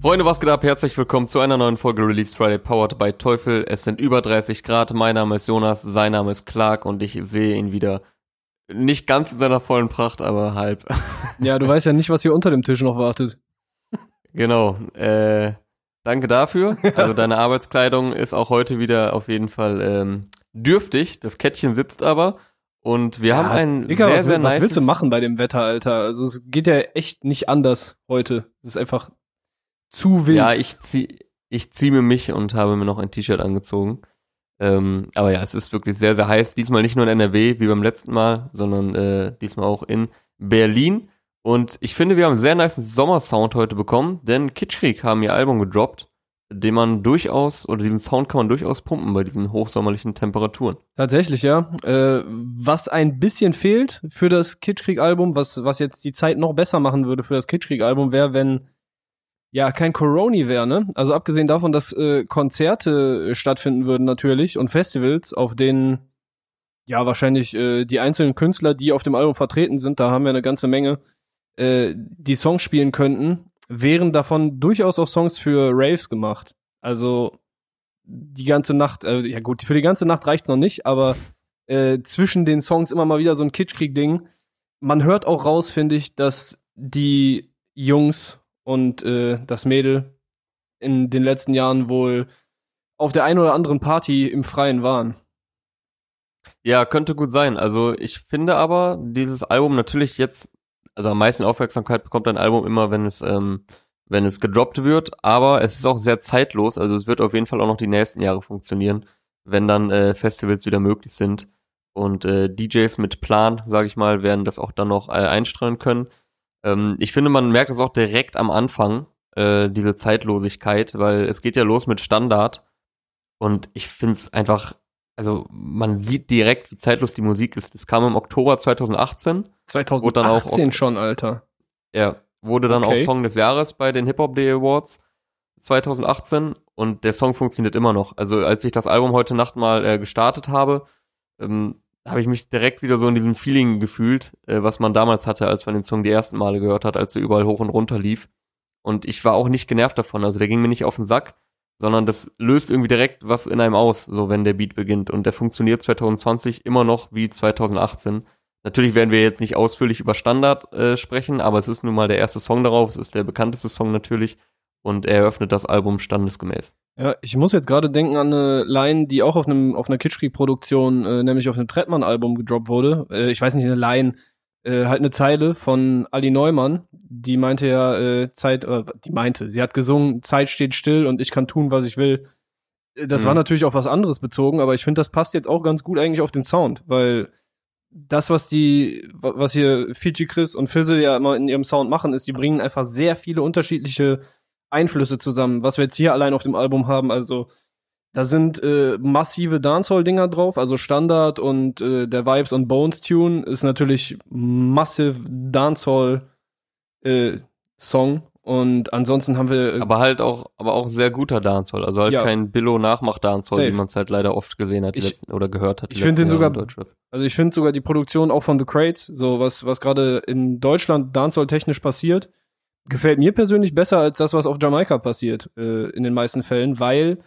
Freunde, was geht ab? Herzlich willkommen zu einer neuen Folge Release Friday Powered by Teufel. Es sind über 30 Grad. Mein Name ist Jonas, sein Name ist Clark und ich sehe ihn wieder nicht ganz in seiner vollen Pracht, aber halb. Ja, du weißt ja nicht, was hier unter dem Tisch noch wartet. Genau. Äh, danke dafür. Also deine Arbeitskleidung ist auch heute wieder auf jeden Fall ähm, dürftig. Das Kettchen sitzt aber. Und wir Ja, haben ein Digga, sehr, was, sehr will- was nice. willst du machen bei dem Wetter, Alter? Also es geht ja echt nicht anders heute. Es ist einfach zu wild. Ja, ich zieh, ich zieh mir mich und habe mir noch ein T-Shirt angezogen. Ähm, aber ja, es ist wirklich sehr, sehr heiß. Diesmal nicht nur in NRW wie beim letzten Mal, sondern äh, diesmal auch in Berlin. Und ich finde, wir haben einen sehr nice Sommersound heute bekommen, denn Kitschkrieg haben ihr Album gedroppt, den man durchaus, oder diesen Sound kann man durchaus pumpen bei diesen hochsommerlichen Temperaturen. Tatsächlich, ja. Äh, was ein bisschen fehlt für das Kitschkrieg-Album, was, was jetzt die Zeit noch besser machen würde für das Kitschkrieg-Album, wäre, wenn ja kein Coroni wäre, ne? Also abgesehen davon, dass äh, Konzerte äh, stattfinden würden natürlich und Festivals, auf denen ja wahrscheinlich äh, die einzelnen Künstler, die auf dem Album vertreten sind, da haben wir eine ganze Menge, äh, die Songs spielen könnten, wären davon durchaus auch Songs für Raves gemacht. Also die ganze Nacht, äh, ja gut, für die ganze Nacht reicht's noch nicht, aber äh, zwischen den Songs immer mal wieder so ein Kitschkrieg-Ding. Man hört auch raus, finde ich, dass die Jungs und äh, das Mädel in den letzten Jahren wohl auf der einen oder anderen Party im Freien waren. Ja, könnte gut sein. Also ich finde aber, dieses Album natürlich jetzt, also am meisten Aufmerksamkeit bekommt ein Album immer, wenn es, ähm, wenn es gedroppt wird, aber es ist auch sehr zeitlos, also es wird auf jeden Fall auch noch die nächsten Jahre funktionieren, wenn dann äh, Festivals wieder möglich sind. Und äh, DJs mit Plan, sage ich mal, werden das auch dann noch äh, einstreuen können. Ähm, ich finde, man merkt das auch direkt am Anfang, äh, diese Zeitlosigkeit, weil es geht ja los mit Standard. Und ich finde es einfach also man sieht direkt, wie zeitlos die Musik ist. Das kam im Oktober 2018. 2018 dann auch- schon, Alter. Er wurde dann Okay. auch Song des Jahres bei den Hip Hop Day Awards 2018 und der Song funktioniert immer noch. Also als ich das Album heute Nacht mal äh, gestartet habe, ähm, habe ich mich direkt wieder so in diesem Feeling gefühlt, äh, was man damals hatte, als man den Song die ersten Male gehört hat, als er überall hoch und runter lief. Und ich war auch nicht genervt davon. Also der ging mir nicht auf den Sack, sondern das löst irgendwie direkt was in einem aus, so wenn der Beat beginnt. Und der funktioniert 2020 immer noch wie 2018. Natürlich werden wir jetzt nicht ausführlich über Standard äh, sprechen, aber es ist nun mal der erste Song darauf, es ist der bekannteste Song natürlich und er eröffnet das Album standesgemäß. Ja, ich muss jetzt gerade denken an eine Line, die auch auf einem auf einer Kitschkrieg-Produktion, äh, nämlich auf einem Trettmann-Album gedroppt wurde. Äh, ich weiß nicht, eine Line, äh, halt eine Zeile von Ali Neumann, die meinte ja äh, Zeit, oder die meinte, sie hat gesungen, Zeit steht still und ich kann tun, was ich will. Äh, Das Mhm. war natürlich auf was anderes bezogen, aber ich finde, das passt jetzt auch ganz gut eigentlich auf den Sound, weil das, was die, wa- was hier Fiji Chris und Fizzle ja immer in ihrem Sound machen, ist, die bringen einfach sehr viele unterschiedliche Einflüsse zusammen, was wir jetzt hier allein auf dem Album haben. Also da sind äh, massive Dancehall-Dinger drauf, also Standard und äh, der Vibes und Bones Tune ist natürlich massive Dancehall äh, Song und ansonsten haben wir äh, Aber halt auch, aber auch sehr guter Dancehall, also halt Ja. kein Billo-Nachmach-Dancehall, wie man es halt leider oft gesehen hat Ich- letzten, oder gehört hat. ich find letzten den sogar-. Also ich finde sogar die Produktion auch von The Crates, so was, was gerade in Deutschland Dancehall-technisch passiert, gefällt mir persönlich besser als das, was auf Jamaika passiert, äh, in den meisten Fällen, weil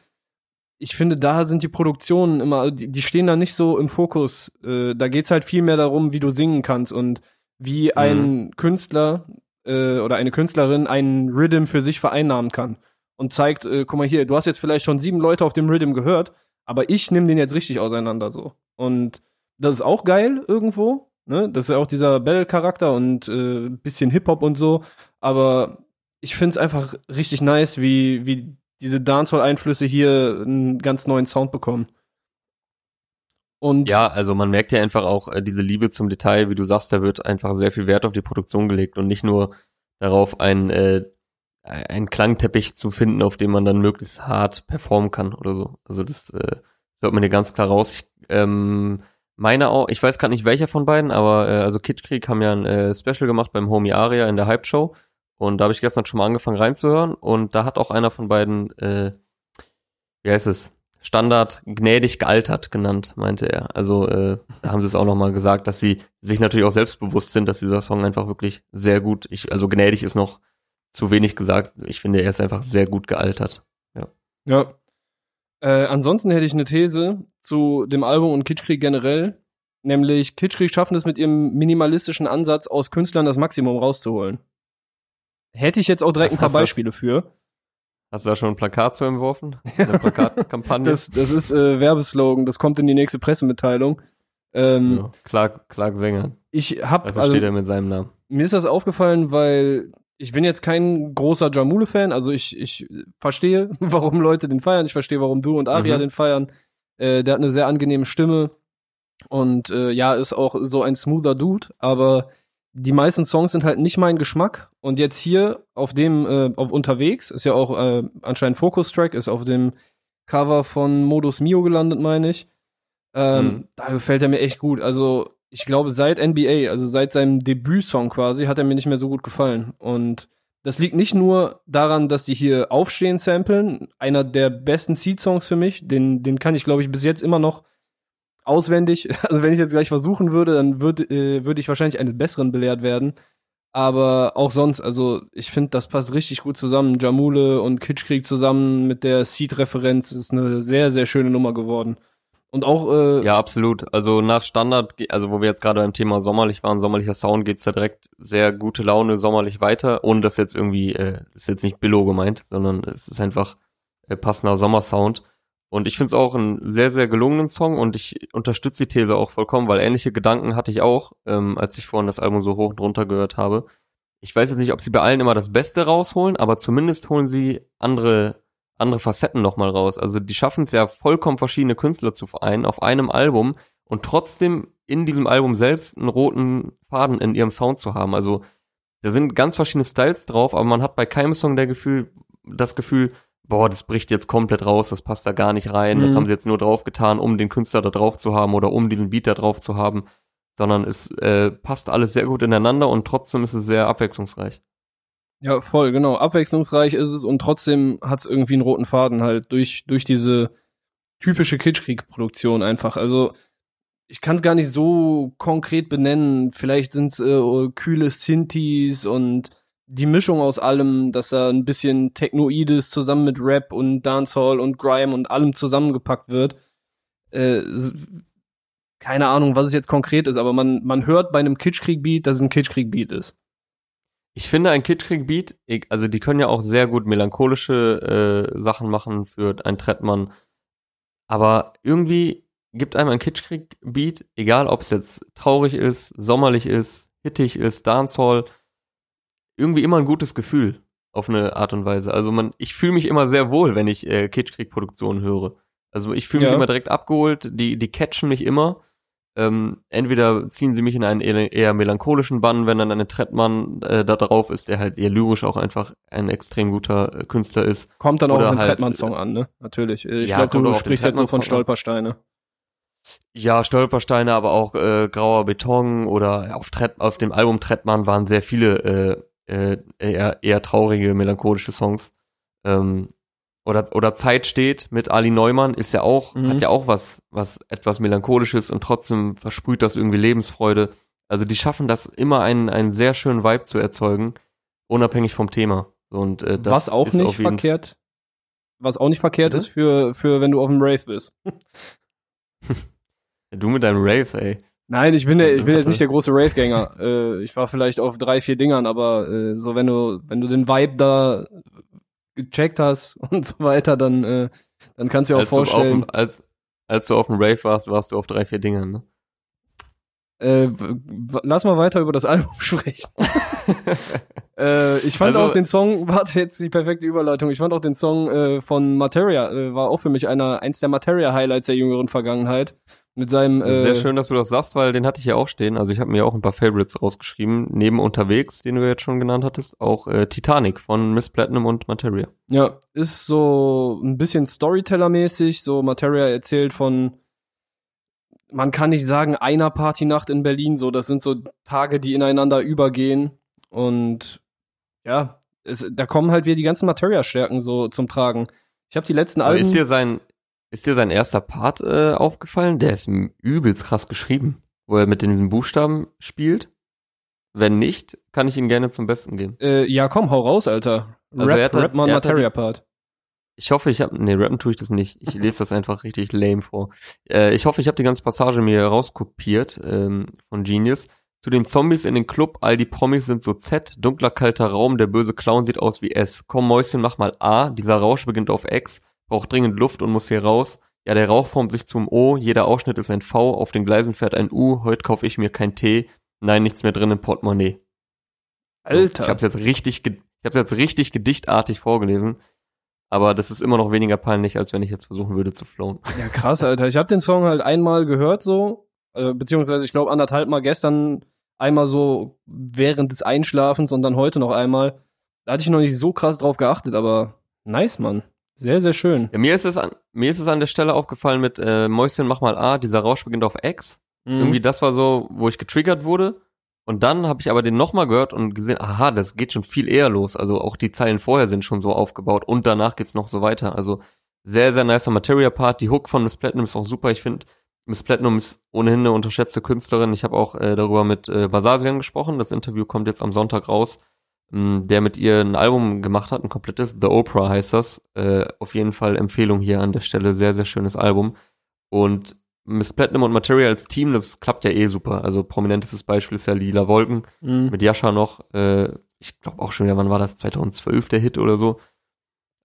ich finde, da sind die Produktionen immer, die, die stehen da nicht so im Fokus. Äh, da geht's halt viel mehr darum, wie du singen kannst und wie ein Künstler äh, oder eine Künstlerin einen Rhythm für sich vereinnahmen kann. Und zeigt, äh, guck mal hier, du hast jetzt vielleicht schon sieben Leute auf dem Rhythm gehört, aber ich nehme den jetzt richtig auseinander so. Und das ist auch geil irgendwo. Ne? Das ist ja auch dieser Battle-Charakter und äh, bisschen Hip-Hop und so. Aber ich find's einfach richtig nice, wie, wie diese Dancehall-Einflüsse hier einen ganz neuen Sound bekommen. Und Ja, also man merkt ja einfach auch äh, diese Liebe zum Detail, wie du sagst, da wird einfach sehr viel Wert auf die Produktion gelegt und nicht nur darauf, ein, äh, einen Klangteppich zu finden, auf dem man dann möglichst hart performen kann oder so. Also das äh, hört man hier ganz klar raus. Ich ähm, meine auch, ich weiß gerade nicht welcher von beiden, aber äh, also Kitschkrieg haben ja ein äh, Special gemacht beim Homie Aria in der Hype Show und da habe ich gestern schon mal angefangen reinzuhören und da hat auch einer von beiden, äh, wie heißt es, Standard gnädig gealtert genannt, meinte er. Also äh, haben sie es auch nochmal gesagt, dass sie sich natürlich auch selbstbewusst sind, dass dieser Song einfach wirklich sehr gut, ich, also gnädig ist noch zu wenig gesagt. Ich finde, er ist einfach sehr gut gealtert. Ja. Äh, ansonsten hätte ich eine These zu dem Album und Kitschkrieg generell. Nämlich, Kitschkrieg schaffen es mit ihrem minimalistischen Ansatz, aus Künstlern das Maximum rauszuholen. Hätte ich jetzt auch direkt Was ein paar heißt das? Beispiele für. Hast du da schon ein Plakat zu entworfen? Eine Plakatkampagne? Das, das ist äh, Werbeslogan, das kommt in die nächste Pressemitteilung. Ähm, ja. Clark, Clark Sänger. Ich Da hab, versteht also, er mit seinem Namen. mir ist das aufgefallen, weil ich bin jetzt kein großer Jamule-Fan, also ich, ich verstehe, warum Leute den feiern, ich verstehe, warum du und Aria Mhm. den feiern. Äh, der hat eine sehr angenehme Stimme und äh, ja, ist auch so ein smoother Dude, aber die meisten Songs sind halt nicht mein Geschmack und jetzt hier auf dem, äh, auf unterwegs, ist ja auch äh, anscheinend Focus-Track, ist auf dem Cover von Modus Mio gelandet, meine ich. Ähm, Mhm. Da gefällt er mir echt gut. Also, ich glaube, seit NBA, also seit seinem Debütsong quasi, hat er mir nicht mehr so gut gefallen. Und das liegt nicht nur daran, dass die hier Aufstehen samplen, einer der besten Seed-Songs für mich, den, den kann ich, glaube ich, bis jetzt immer noch auswendig. Also, wenn ich jetzt gleich versuchen würde, dann würde äh, würde ich wahrscheinlich eines Besseren belehrt werden. Aber auch sonst, also ich finde, das passt richtig gut zusammen. Jamule und Kitschkrieg zusammen mit der Seed-Referenz ist eine sehr, sehr schöne Nummer geworden. Und auch, äh, Ja, absolut. Also nach Standard, also wo wir jetzt gerade beim Thema sommerlich waren, sommerlicher Sound, geht's da direkt sehr gute Laune sommerlich weiter, ohne dass jetzt irgendwie, äh, ist jetzt nicht Billo gemeint, sondern es ist einfach äh, passender Sommersound. Und ich finde es auch einen sehr, sehr gelungenen Song und ich unterstütze die These auch vollkommen, weil ähnliche Gedanken hatte ich auch, ähm, als ich vorhin das Album so hoch und runter gehört habe. Ich weiß jetzt nicht, ob sie bei allen immer das Beste rausholen, aber zumindest holen sie andere, andere Facetten nochmal raus. Also die schaffen es ja vollkommen verschiedene Künstler zu vereinen auf einem Album und trotzdem in diesem Album selbst einen roten Faden in ihrem Sound zu haben. Also da sind ganz verschiedene Styles drauf, aber man hat bei keinem Song der Gefühl, das Gefühl, boah, das bricht jetzt komplett raus, das passt da gar nicht rein, das Mhm. haben sie jetzt nur drauf getan, um den Künstler da drauf zu haben oder um diesen Beat da drauf zu haben, sondern es äh, passt alles sehr gut ineinander und trotzdem ist es sehr abwechslungsreich. Ja, voll, genau. Abwechslungsreich ist es und trotzdem hat es irgendwie einen roten Faden halt durch, durch diese typische Kitschkrieg-Produktion einfach. Also ich kann es gar nicht so konkret benennen. Vielleicht sind es äh, kühle Synthes und die Mischung aus allem, dass da ein bisschen Technoides zusammen mit Rap und Dancehall und Grime und allem zusammengepackt wird. Äh, keine Ahnung, was es jetzt konkret ist, aber man, man hört bei einem Kitschkrieg-Beat, dass es ein Kitschkrieg-Beat ist. Ich finde ein Kitschkrieg-Beat, ich- also die können ja auch sehr gut melancholische äh, Sachen machen für ein Trettmann, aber irgendwie gibt einem ein Kitschkrieg-Beat, egal ob es jetzt traurig ist, sommerlich ist, hittig ist, Dancehall, irgendwie immer ein gutes Gefühl auf eine Art und Weise. Also man, ich fühle mich immer sehr wohl, wenn ich äh, Kitschkrieg-Produktionen höre. Also ich fühle mich Ja. immer direkt abgeholt, die, die catchen mich immer. Ähm, entweder ziehen sie mich in einen eher, melancholischen Bann, wenn dann eine Trettmann äh, da drauf ist, der halt eher lyrisch auch einfach ein extrem guter äh, Künstler ist. Kommt dann auch Oder auf den halt, Trettmann-Song an, ne? Natürlich. Ich Ja, glaube, du sprichst jetzt so von an. Stolpersteine. Ja, Stolpersteine, aber auch äh, Grauer Beton oder auf, Tret auf dem Album Trettmann waren sehr viele äh, äh, eher, eher traurige, melancholische Songs. Ähm, oder, oder Zeit steht mit Ali Neumann ist ja auch, Mhm. hat ja auch was, was etwas melancholisches und trotzdem versprüht das irgendwie Lebensfreude. Also die schaffen das immer einen, einen sehr schönen Vibe zu erzeugen, unabhängig vom Thema. Und, äh, das was auch ist nicht verkehrt, was auch nicht verkehrt Bitte? ist für, für wenn du auf dem Rave bist. Du mit deinem Raves, ey. Nein, ich bin, der, ich bin jetzt nicht der große Rave-Gänger. äh, ich war vielleicht auf drei, vier Dingern, aber äh, so wenn du, wenn du den Vibe da gecheckt hast und so weiter, dann, äh, dann kannst du dir auch als, du auf vorstellen. als, als du auf dem Rave warst, warst du auf drei, vier Dingern, ne? Äh, lass mal weiter über das Album sprechen. äh, ich fand Also- auch den Song, warte jetzt die perfekte Überleitung, ich fand auch den Song äh, von Materia, äh, war auch für mich einer, eins der Materia-Highlights der jüngeren Vergangenheit. Mit seinem, äh, Sehr schön, dass du das sagst, weil den hatte ich ja auch stehen. Also ich habe mir auch ein paar Favorites rausgeschrieben. Neben Unterwegs, den du jetzt schon genannt hattest, auch äh, Titanic von Miss Platinum und Materia. Ja, ist so ein bisschen Storyteller-mäßig. So Materia erzählt von, man kann nicht sagen, einer Partynacht in Berlin. So, das sind so Tage, die ineinander übergehen. Und ja, es, da kommen halt wieder die ganzen Materia-Stärken so zum Tragen. Ich habe die letzten Aber Alben. ist dir sein, ist dir sein erster Part äh, aufgefallen? Der ist übelst krass geschrieben, wo er mit diesen Buchstaben spielt. Wenn nicht, kann ich ihn gerne zum Besten geben. Äh, ja, komm, hau raus, Alter. Also Rap, er hat halt- Rap mal er hat Materia Part. Ich hoffe, ich habe, nee, rappen tue ich das nicht. Ich lese das einfach richtig lame vor. Äh, ich hoffe, ich habe die ganze Passage mir rauskopiert ähm, von Genius. Zu den Zombies in den Club, all die Promis sind so Z, dunkler, kalter Raum, der böse Clown sieht aus wie S. Komm, Mäuschen, mach mal A, dieser Rausch beginnt auf X, braucht dringend Luft und muss hier raus. Ja, der Rauch formt sich zum O, jeder Ausschnitt ist ein V, auf den Gleisen fährt ein U, heute kaufe ich mir kein Tee, nein, nichts mehr drin im Portemonnaie. Alter. Ich habe jetzt richtig, ich habe jetzt richtig gedichtartig vorgelesen, aber das ist immer noch weniger peinlich, als wenn ich jetzt versuchen würde zu flowen. Ja, krass, Alter. Ich habe den Song halt einmal gehört so, äh, beziehungsweise ich glaube anderthalb Mal gestern einmal so während des Einschlafens und dann heute noch einmal. Da hatte ich noch nicht so krass drauf geachtet, aber nice, Mann. Sehr, sehr schön. Ja, mir ist es an, mir ist es an der Stelle aufgefallen mit äh, Mäuschen, mach mal A, dieser Rausch beginnt auf X. Mhm. Irgendwie das war so, wo ich getriggert wurde. Und dann habe ich aber den nochmal gehört und gesehen, aha, das geht schon viel eher los. Also auch die Zeilen vorher sind schon so aufgebaut und danach geht's noch so weiter. Also sehr, sehr nicer Materia-Part. Die Hook von Miss Platinum ist auch super. Ich finde, Miss Platinum ist ohnehin eine unterschätzte Künstlerin. Ich habe auch äh, darüber mit äh, Basasian gesprochen. Das Interview kommt jetzt am Sonntag raus. M, Der mit ihr ein Album gemacht hat, ein komplettes. The Oprah heißt das. Äh, auf jeden Fall Empfehlung hier an der Stelle. Sehr, sehr schönes Album. Und Miss Platinum und Materia als Team, das klappt ja eh super. Also prominentestes Beispiel ist ja Lila Wolken Mhm. mit Jascha noch. Äh, ich glaube auch schon wieder, wann war das? 2012 der Hit oder so.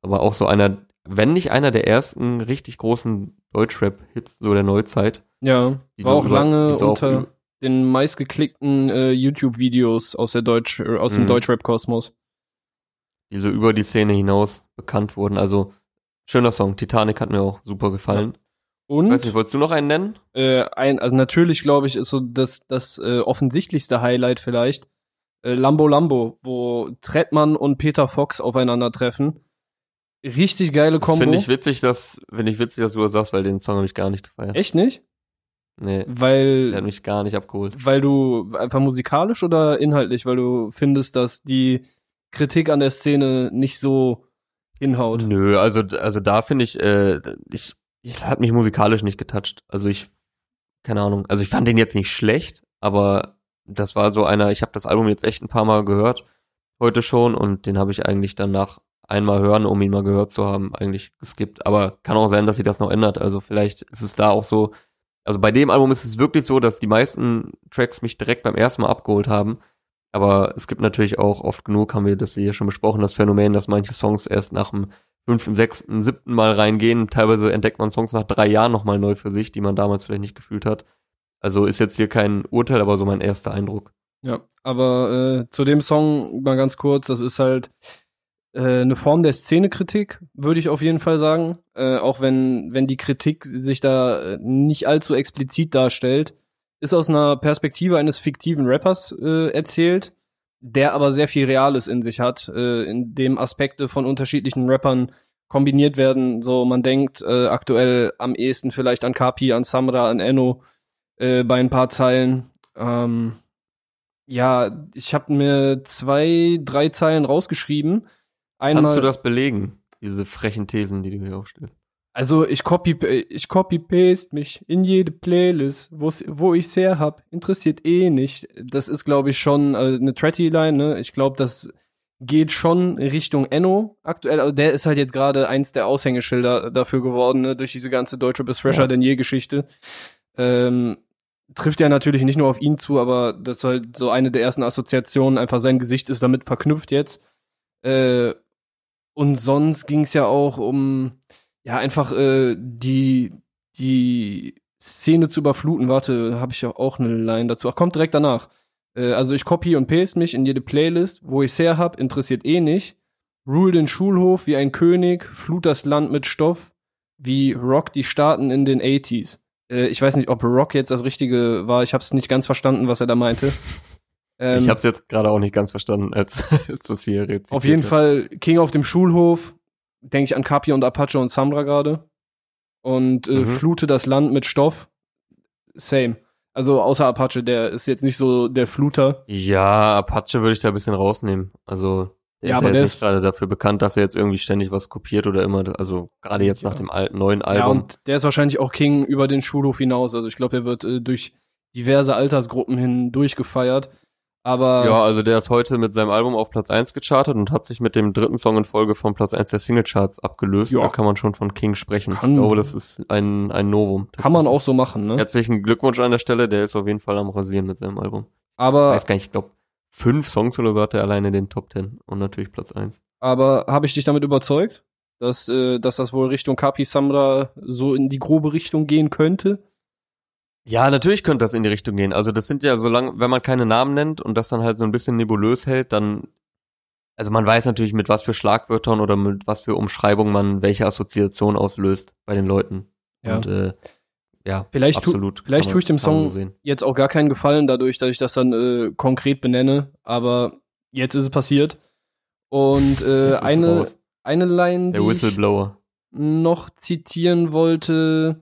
Aber auch so einer, wenn nicht einer der ersten richtig großen Deutschrap-Hits so der Neuzeit. Ja, Die war auch über- lange die so auch unter den meistgeklickten äh, YouTube-Videos aus der Deutsch, äh, aus dem Mhm. Deutschrap-Kosmos. die so über die Szene hinaus bekannt wurden. Also schöner Song. Titanic hat mir auch super gefallen. Und Weiß nicht, wolltest du noch einen nennen? äh, ein, also natürlich glaube ich, ist so das, das äh, offensichtlichste Highlight vielleicht. Äh, Lambo Lambo, wo Trettmann und Peter Fox aufeinandertreffen. Richtig geile Kombo. finde ich witzig, dass, finde ich witzig, dass du das sagst, weil den Song habe ich gar nicht gefeiert. Echt nicht? Nee, der hat Weil, mich gar nicht abgeholt. weil du einfach musikalisch oder inhaltlich, weil du findest, dass die Kritik an der Szene nicht so hinhaut. Nö, also, also da finde ich, äh, ich, ich hat mich musikalisch nicht getoucht. Also ich, keine Ahnung. Also ich fand den jetzt nicht schlecht, aber das war so einer, ich habe das Album jetzt echt ein paar Mal gehört, heute schon, und den habe ich eigentlich dann nach einmal hören, um ihn mal gehört zu haben, eigentlich geskippt. Aber kann auch sein, dass sich das noch ändert. Also vielleicht ist es da auch so, also bei dem Album ist es wirklich so, dass die meisten Tracks mich direkt beim ersten Mal abgeholt haben. Aber es gibt natürlich auch oft genug, haben wir das hier schon besprochen, das Phänomen, dass manche Songs erst nach dem fünften, sechsten, siebten Mal reingehen. Teilweise entdeckt man Songs nach drei Jahren nochmal neu für sich, die man damals vielleicht nicht gefühlt hat. Also ist jetzt hier kein Urteil, aber so mein erster Eindruck. Ja, aber äh, zu dem Song mal ganz kurz, das ist halt äh, eine Form der Szenekritik, würde ich auf jeden Fall sagen. Äh, auch wenn, wenn die Kritik sich da äh, nicht allzu explizit darstellt, ist aus einer Perspektive eines fiktiven Rappers äh, erzählt, der aber sehr viel Reales in sich hat, äh, in dem Aspekte von unterschiedlichen Rappern kombiniert werden. So, man denkt äh, aktuell am ehesten vielleicht an Kapi, an Samra, an Enno äh, bei ein paar Zeilen. Ähm, ja, ich habe mir zwei, drei Zeilen rausgeschrieben. Einmal, Kannst du das belegen, diese frechen Thesen, die du hier aufstellst? Also ich copy, ich copy paste mich in jede Playlist, wo ich's her hab. Interessiert eh nicht. Das ist, glaube ich, schon äh, eine Tratty-Line. Ne? Ich glaube, das geht schon Richtung Enno aktuell. Also der ist halt jetzt gerade eins der Aushängeschilder dafür geworden, ne? durch diese ganze Deutsche bis fresher Ja. denn je Geschichte. Ähm, trifft ja natürlich nicht nur auf ihn zu, aber das ist halt so eine der ersten Assoziationen. Einfach sein Gesicht ist damit verknüpft jetzt. Äh, und sonst ging's ja auch um ja, einfach äh, die, die Szene zu überfluten. Warte, habe ich ja auch eine Line dazu. Ach, kommt direkt danach. Äh, also ich copy und paste mich in jede Playlist, wo ich's her hab, interessiert eh nicht. Rule den Schulhof wie ein König, flut das Land mit Stoff, wie Rock die Staaten in den 80s. Äh, ich weiß nicht, ob Rock jetzt das Richtige war. Ich habe es nicht ganz verstanden, was er da meinte. Ähm, ich habe es jetzt gerade auch nicht ganz verstanden, als, als du es hier rezipiert auf jeden hast. Fall King auf dem Schulhof, denke ich an Kapi und Apache und Samra gerade. Und äh, Mhm. flute das Land mit Stoff. Same. Also außer Apache, der ist jetzt nicht so der Fluter. Ja, Apache würde ich da ein bisschen rausnehmen. Also, der Ja, ist aber ja der ist- gerade dafür bekannt, dass er jetzt irgendwie ständig was kopiert oder immer, also gerade jetzt Ja. nach dem alten, neuen Ja, Album. und der ist wahrscheinlich auch King über den Schulhof hinaus. Also ich glaube, der wird äh, durch diverse Altersgruppen hin durchgefeiert. Aber Ja, also der ist heute mit seinem Album auf Platz 1 gechartet und hat sich mit dem dritten Song in Folge von Platz 1 der Singlecharts abgelöst. Ja. Da kann man schon von King sprechen. Kann- ich glaube, das ist ein, ein Novum. kann man auch so machen, ne? Herzlichen Glückwunsch an der Stelle, der ist auf jeden Fall am Rasieren mit seinem Album. Ich Aber, weiß gar nicht, ich glaube, fünf Songs oder so hat er alleine in den Top 10 und natürlich Platz 1. aber habe ich dich damit überzeugt, dass, äh, dass das wohl Richtung Kapi Samra so in die grobe Richtung gehen könnte? Ja, natürlich könnte das in die Richtung gehen. Also das sind ja, solange, wenn man keine Namen nennt und das dann halt so ein bisschen nebulös hält, dann, also man weiß natürlich, mit was für Schlagwörtern oder mit was für Umschreibungen man welche Assoziation auslöst bei den Leuten. Ja. Und äh, ja, Vielleicht tu- absolut. vielleicht Kann tue ich dem man Song jetzt auch gar keinen Gefallen dadurch, dass ich das dann äh, konkret benenne, aber jetzt ist es passiert. Und äh, eine, eine Line, Der die ich Whistleblower. noch zitieren wollte,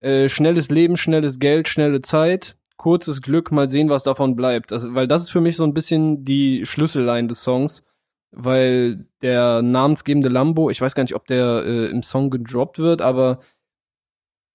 äh, schnelles Leben, schnelles Geld, schnelle Zeit, kurzes Glück, mal sehen, was davon bleibt. Also, weil das ist für mich so ein bisschen die Schlüsselline des Songs, weil der namensgebende Lambo, ich weiß gar nicht, ob der äh, im Song gedroppt wird, aber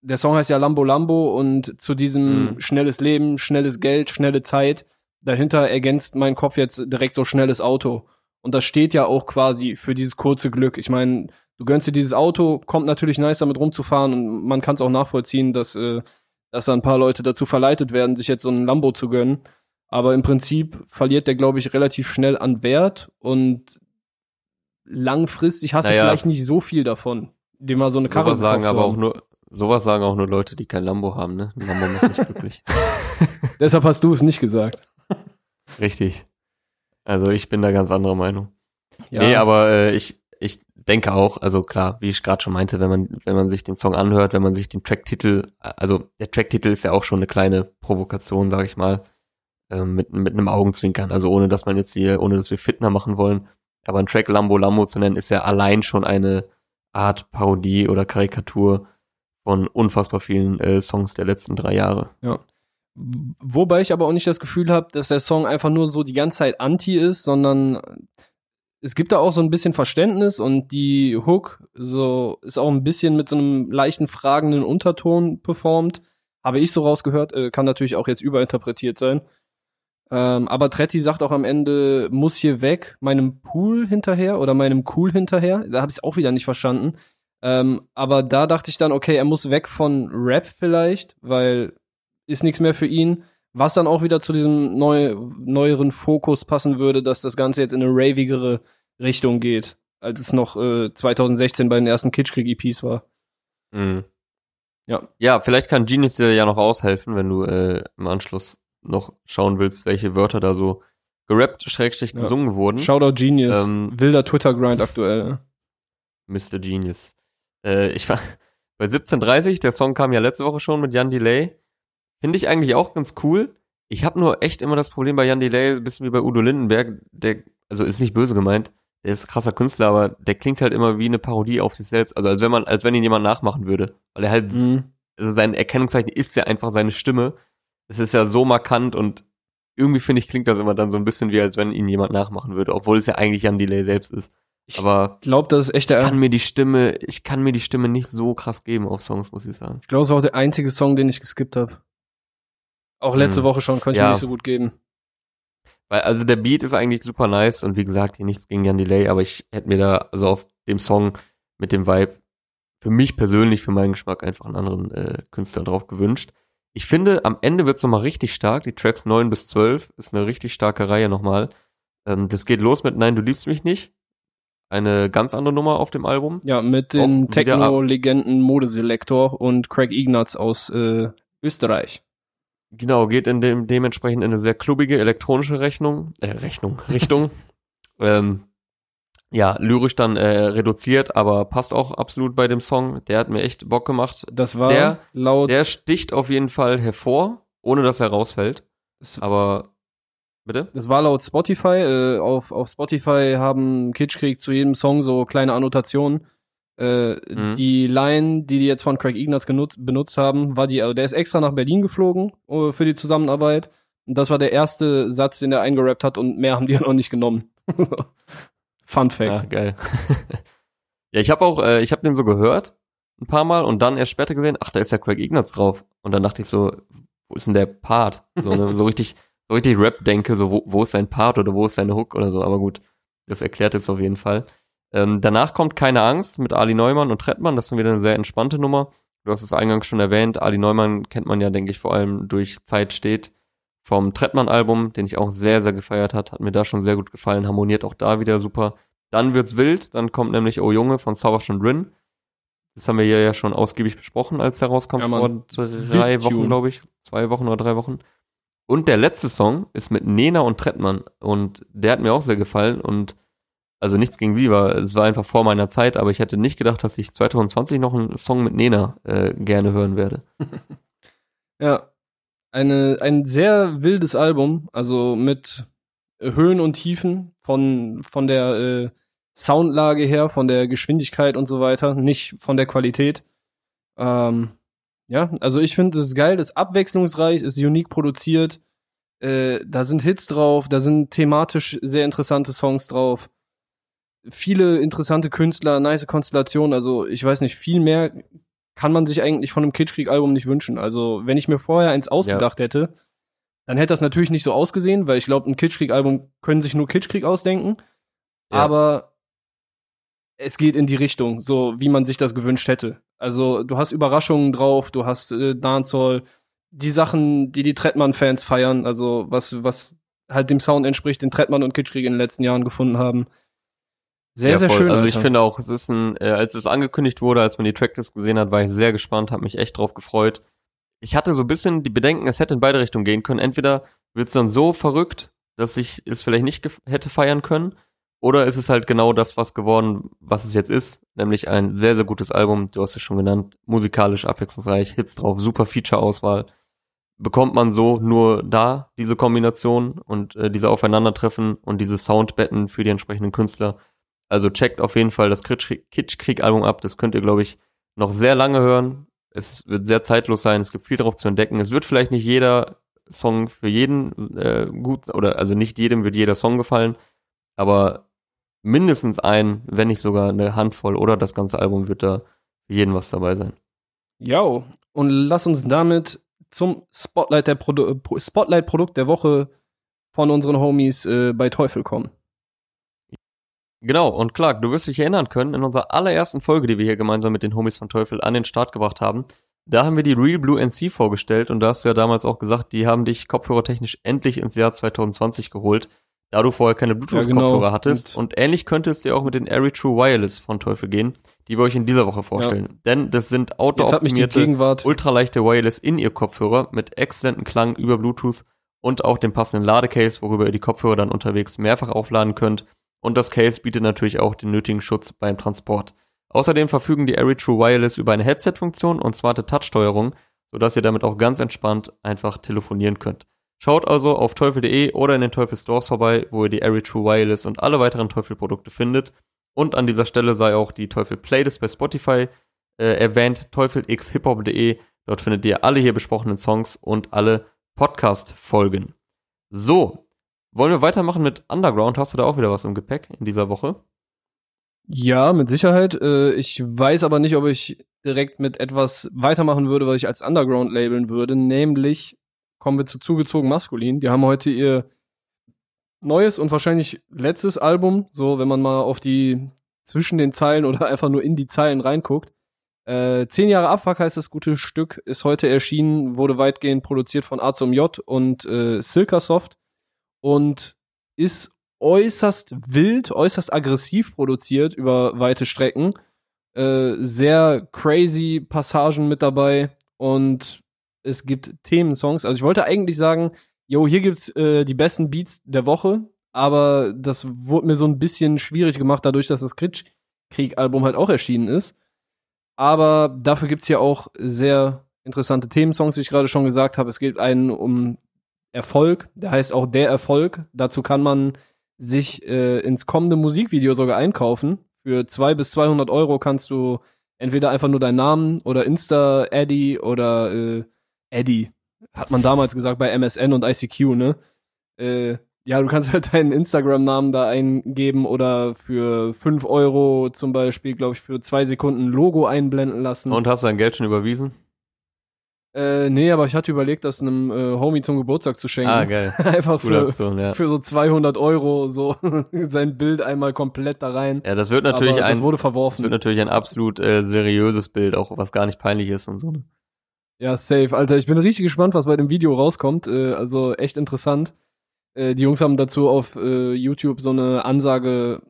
der Song heißt ja Lambo Lambo und zu diesem Mhm. schnelles Leben, schnelles Geld, schnelle Zeit, dahinter ergänzt mein Kopf jetzt direkt so schnelles Auto. Und das steht ja auch quasi für dieses kurze Glück. Ich meine, du gönnst dir dieses Auto, kommt natürlich nice damit rumzufahren und man kann es auch nachvollziehen, dass, äh, dass da ein paar Leute dazu verleitet werden, sich jetzt so einen Lambo zu gönnen. Aber im Prinzip verliert der, glaube ich, relativ schnell an Wert und langfristig hast Naja. du vielleicht nicht so viel davon, dir mal so eine Karre Sowas sagen aber auch nur, sowas sagen auch nur Leute, die kein Lambo haben, ne? Ein Lambo macht nicht glücklich. Deshalb hast du es nicht gesagt. Richtig. Also ich bin da ganz anderer Meinung. Ja, Nee, aber äh, ich denke auch, also klar, wie ich gerade schon meinte, wenn man, wenn man sich den Song anhört, wenn man sich den Tracktitel, also der Tracktitel ist ja auch schon eine kleine Provokation, sag ich mal, ähm, mit, mit einem Augenzwinkern. Also ohne dass man jetzt hier, ohne dass wir Fitner machen wollen. Aber ein Track Lambo Lambo zu nennen, ist ja allein schon eine Art Parodie oder Karikatur von unfassbar vielen äh, Songs der letzten drei Jahre. W- Wobei ich aber auch nicht das Gefühl habe, dass der Song einfach nur so die ganze Zeit anti ist, sondern es gibt da auch so ein bisschen Verständnis und die Hook so ist auch ein bisschen mit so einem leichten fragenden Unterton performt. Habe ich so rausgehört, äh, kann natürlich auch jetzt überinterpretiert sein. Ähm, aber Tretti sagt auch am Ende, muss hier weg, meinem Pool hinterher oder meinem Cool hinterher. Da habe ich es auch wieder nicht verstanden. Ähm, aber da dachte ich dann, okay, er muss weg von Rap vielleicht, weil ist nichts mehr für ihn. Was dann auch wieder zu diesem neu, neueren Fokus passen würde, dass das Ganze jetzt in eine ravigere Richtung geht, als es noch äh, 2016 bei den ersten Kitschkrieg-EPs war. Mhm. Ja. Ja, vielleicht kann Genius dir ja noch aushelfen, wenn du äh, im Anschluss noch schauen willst, welche Wörter da so gerappt, schrägstrich Ja. gesungen wurden. Shoutout Genius. Ähm, Wilder Twitter-Grind aktuell. Mr. Genius. Äh, ich war bei 1730, der Song kam ja letzte Woche schon mit Jan Delay. Finde ich eigentlich auch ganz cool. Ich habe nur echt immer das Problem bei Jan Delay, ein bisschen wie bei Udo Lindenberg, der, also ist nicht böse gemeint, der ist krasser Künstler, aber der klingt halt immer wie eine Parodie auf sich selbst. Also als wenn man, als wenn ihn jemand nachmachen würde. Weil er halt, Mhm. also sein Erkennungszeichen ist ja einfach seine Stimme. Es ist ja so markant und irgendwie finde ich, klingt das immer dann so ein bisschen wie, als wenn ihn jemand nachmachen würde, obwohl es ja eigentlich Jan Delay selbst ist. Ich Aber Glaub, das ist echt ich der. kann mir die Stimme, ich kann mir die Stimme nicht so krass geben auf Songs, muss ich sagen. Ich glaube, es war auch der einzige Song, den ich geskippt habe. Auch letzte Hm. Woche schon, konnte ich Ja. mir nicht so gut geben. Weil, also der Beat ist eigentlich super nice und wie gesagt, hier nichts gegen Jan Delay, aber ich hätte mir da, also auf dem Song mit dem Vibe, für mich persönlich, für meinen Geschmack einfach einen anderen äh, Künstler drauf gewünscht. Ich finde, am Ende wird's nochmal richtig stark. Die Tracks 9 bis 12 ist eine richtig starke Reihe nochmal. Ähm, das geht los mit Nein, du liebst mich nicht. Eine ganz andere Nummer auf dem Album. Ja, mit den Techno-Legenden Modeselektor und Craig Ignatz aus äh, Österreich. Genau, geht in dem, dementsprechend in eine sehr klubbige elektronische Rechnung, äh, Rechnung, Richtung. ähm, ja, lyrisch dann äh, reduziert, aber passt auch absolut bei dem Song. Der hat mir echt Bock gemacht. Das war Der- laut Der sticht auf jeden Fall hervor, ohne dass er rausfällt. Aber, bitte? das war laut Spotify. Äh, auf, auf Spotify haben Kitschkrieg zu jedem Song so kleine Annotationen. Äh, Mhm. Die Line, die die jetzt von Craig Ignatz genutzt, benutzt haben, war die, also der ist extra nach Berlin geflogen äh, für die Zusammenarbeit. Und das war der erste Satz, den er eingerappt hat und mehr haben die ja noch nicht genommen. Fun Fact. Ja, geil. ja, ich habe auch, äh, ich habe den so gehört, ein paar Mal und dann erst später gesehen, ach, da ist ja Craig Ignatz drauf. Und dann dachte ich so, wo ist denn der Part? So, ne, so richtig, so richtig Rap denke, so wo, wo ist sein Part oder wo ist seine Hook oder so, aber gut, das erklärt es auf jeden Fall. Ähm, danach kommt Keine Angst mit Ali Neumann und Trettmann, das ist wieder eine sehr entspannte Nummer. Du hast es eingangs schon erwähnt, Ali Neumann kennt man ja, denke ich, vor allem durch Zeit steht vom Trettmann-Album, den ich auch sehr, sehr gefeiert hat, hat mir da schon sehr gut gefallen, harmoniert auch da wieder super. Dann wird's wild, dann kommt nämlich Oh Junge von Sauersch und Rin. Das haben wir hier ja schon ausgiebig besprochen, als der rauskam Ja, vor drei. Wochen, glaube ich. Zwei Wochen oder drei Wochen. Und der letzte Song ist mit Nena und Trettmann. Und der hat mir auch sehr gefallen. Und also nichts gegen sie, war, es war einfach vor meiner Zeit, aber ich hätte nicht gedacht, dass ich 2020 noch einen Song mit Nena äh, gerne hören werde. Ja. Eine, ein sehr wildes Album, also mit Höhen und Tiefen von, von der äh, Soundlage her, von der Geschwindigkeit und so weiter, nicht von der Qualität. Ähm, ja, also ich finde es geil, ist abwechslungsreich, ist unique produziert. Äh, da sind Hits drauf, da sind thematisch sehr interessante Songs drauf. Viele interessante Künstler, nice Konstellationen. Also ich weiß nicht, viel mehr kann man sich eigentlich von einem Kitschkrieg-Album nicht wünschen. Also wenn ich mir vorher eins ausgedacht hätte, dann hätte das natürlich nicht so ausgesehen, weil ich glaube, ein Kitschkrieg-Album können sich nur Kitschkrieg ausdenken. Ja. Aber es geht in die Richtung, so wie man sich das gewünscht hätte. Also du hast Überraschungen drauf, du hast äh, Dancehall, die Sachen, die die Trettmann-Fans feiern, also was, was halt dem Sound entspricht, den Trettmann und Kitschkrieg in den letzten Jahren gefunden haben. Sehr, Ja, sehr voll. schön. Also ich Alter. finde auch, es ist ein, äh, als es angekündigt wurde, als man die Tracklist gesehen hat, war ich sehr gespannt, habe mich echt drauf gefreut. Ich hatte so ein bisschen die Bedenken, es hätte in beide Richtungen gehen können. Entweder wird es dann so verrückt, dass ich es vielleicht nicht hätte feiern können, oder ist es halt genau das, was geworden, was es jetzt ist, nämlich ein sehr, sehr gutes Album. Du hast es schon genannt, musikalisch abwechslungsreich, Hits drauf, super Feature-Auswahl. Bekommt man so nur da diese Kombination und äh, diese Aufeinandertreffen und diese Soundbetten für die entsprechenden Künstler. Also checkt auf jeden Fall das Kitschkrieg- Kitschkrieg-Album ab. Das könnt ihr, glaube ich, noch sehr lange hören. Es wird sehr zeitlos sein. Es gibt viel darauf zu entdecken. Es wird vielleicht nicht jeder Song für jeden äh, gut, oder also nicht jedem wird jeder Song gefallen, aber mindestens ein, wenn nicht sogar eine Handvoll oder das ganze Album wird da für jeden was dabei sein. Ja, und lass uns damit zum Spotlight der Produ Pro- Spotlight Produkt der Woche von unseren Homies äh, bei Teufel kommen. Genau, und Clark, du wirst dich erinnern können, in unserer allerersten Folge, die wir hier gemeinsam mit den Homies von Teufel an den Start gebracht haben, da haben wir die Real Blue NC vorgestellt und da hast du ja damals auch gesagt, die haben dich kopfhörertechnisch endlich ins Jahr 2020 geholt, da du vorher keine Bluetooth-Kopfhörer genau. hattest. Und ähnlich könnte es dir auch mit den Airy True Wireless von Teufel gehen, die wir euch in dieser Woche vorstellen. Denn das sind outdoor-optimierte ultraleichte Wireless In-Ear-Kopfhörer mit exzellentem Klang über Bluetooth und auch dem passenden Ladecase, worüber ihr die Kopfhörer dann unterwegs mehrfach aufladen könnt. Und das Case bietet natürlich auch den nötigen Schutz beim Transport. Außerdem verfügen die Airy True Wireless über eine Headset-Funktion und smarte Touch-Steuerung, sodass ihr damit auch ganz entspannt einfach telefonieren könnt. Schaut also auf teufel.de oder in den Teufel Stores vorbei, wo ihr die Airy True Wireless und alle weiteren Teufel-Produkte findet. Und an dieser Stelle sei auch die Teufel Playlist bei Spotify äh, erwähnt, teufelxhiphop.de. Dort findet ihr alle hier besprochenen Songs und alle Podcast-Folgen. So, wollen wir weitermachen mit Underground? Hast du da auch wieder was im Gepäck in dieser Woche? Ja, mit Sicherheit. Äh, ich weiß aber nicht, ob ich direkt mit etwas weitermachen würde, was ich als Underground labeln würde. Nämlich kommen wir zu zugezogen maskulin. Die haben heute ihr neues und wahrscheinlich letztes Album, so wenn man mal auf die zwischen den Zeilen oder einfach nur in die Zeilen reinguckt. Äh, zehn Jahre Abfuck heißt das gute Stück, ist heute erschienen, wurde weitgehend produziert von Azum J und äh, Silkasoft und ist äußerst wild, äußerst aggressiv produziert über weite Strecken. Äh, sehr crazy Passagen mit dabei und es gibt Themensongs. Also ich wollte eigentlich sagen, yo, hier gibt's äh, die besten Beats der Woche, aber das wurde mir so ein bisschen schwierig gemacht, dadurch, dass das Krieg-Album halt auch erschienen ist. Aber dafür gibt's hier auch sehr interessante Themensongs, wie ich gerade schon gesagt habe. Es geht einen um Erfolg, der heißt auch Der Erfolg. Dazu kann man sich äh, ins kommende Musikvideo sogar einkaufen. Für zwei bis 200 Euro kannst du entweder einfach nur deinen Namen oder Insta Eddie oder äh, Eddie hat man damals gesagt bei MSN und ICQ, ne? Äh, ja, du kannst halt deinen Instagram-Namen da eingeben oder für 5 Euro zum Beispiel, glaube ich, für zwei Sekunden Logo einblenden lassen. Und hast dein Geld schon überwiesen? Äh, nee, aber ich hatte überlegt, das einem äh, Homie zum Geburtstag zu schenken. Ah, geil. Einfach für, Aktion, ja. für so 200 Euro so sein Bild einmal komplett da rein. Ja, das wird natürlich aber das ein, wurde das verworfen. wird natürlich ein absolut äh, seriöses Bild, auch was gar nicht peinlich ist und so. Ne? Ja, safe. Alter, ich bin richtig gespannt, was bei dem Video rauskommt. Äh, also echt interessant. Äh, die Jungs haben dazu auf äh, YouTube so eine Ansage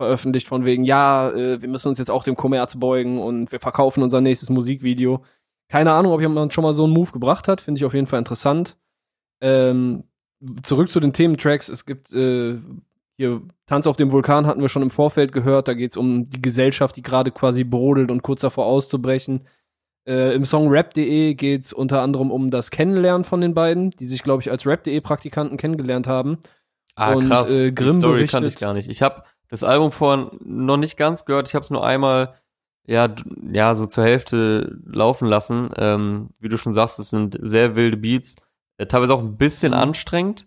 veröffentlicht von wegen, ja, äh, wir müssen uns jetzt auch dem Kommerz beugen und wir verkaufen unser nächstes Musikvideo. Keine Ahnung, ob jemand schon mal so einen Move gebracht hat. Finde ich auf jeden Fall interessant. Ähm, zurück zu den Thementracks. Es gibt äh, hier Tanz auf dem Vulkan hatten wir schon im Vorfeld gehört. Da geht es um die Gesellschaft, die gerade quasi brodelt und kurz davor auszubrechen. Äh, Im Song Rap.de geht es unter anderem um das Kennenlernen von den beiden, die sich, glaube ich, als Rap.de Praktikanten kennengelernt haben. Ah, Und, krass. äh, Die Grimm Story berichtet- kannte ich gar nicht. Ich habe das Album vorhin noch nicht ganz gehört. Ich habe es nur einmal, ja, ja, so zur Hälfte laufen lassen. Ähm, wie du schon sagst, es sind sehr wilde Beats. Äh, teilweise auch ein bisschen Mhm. anstrengend,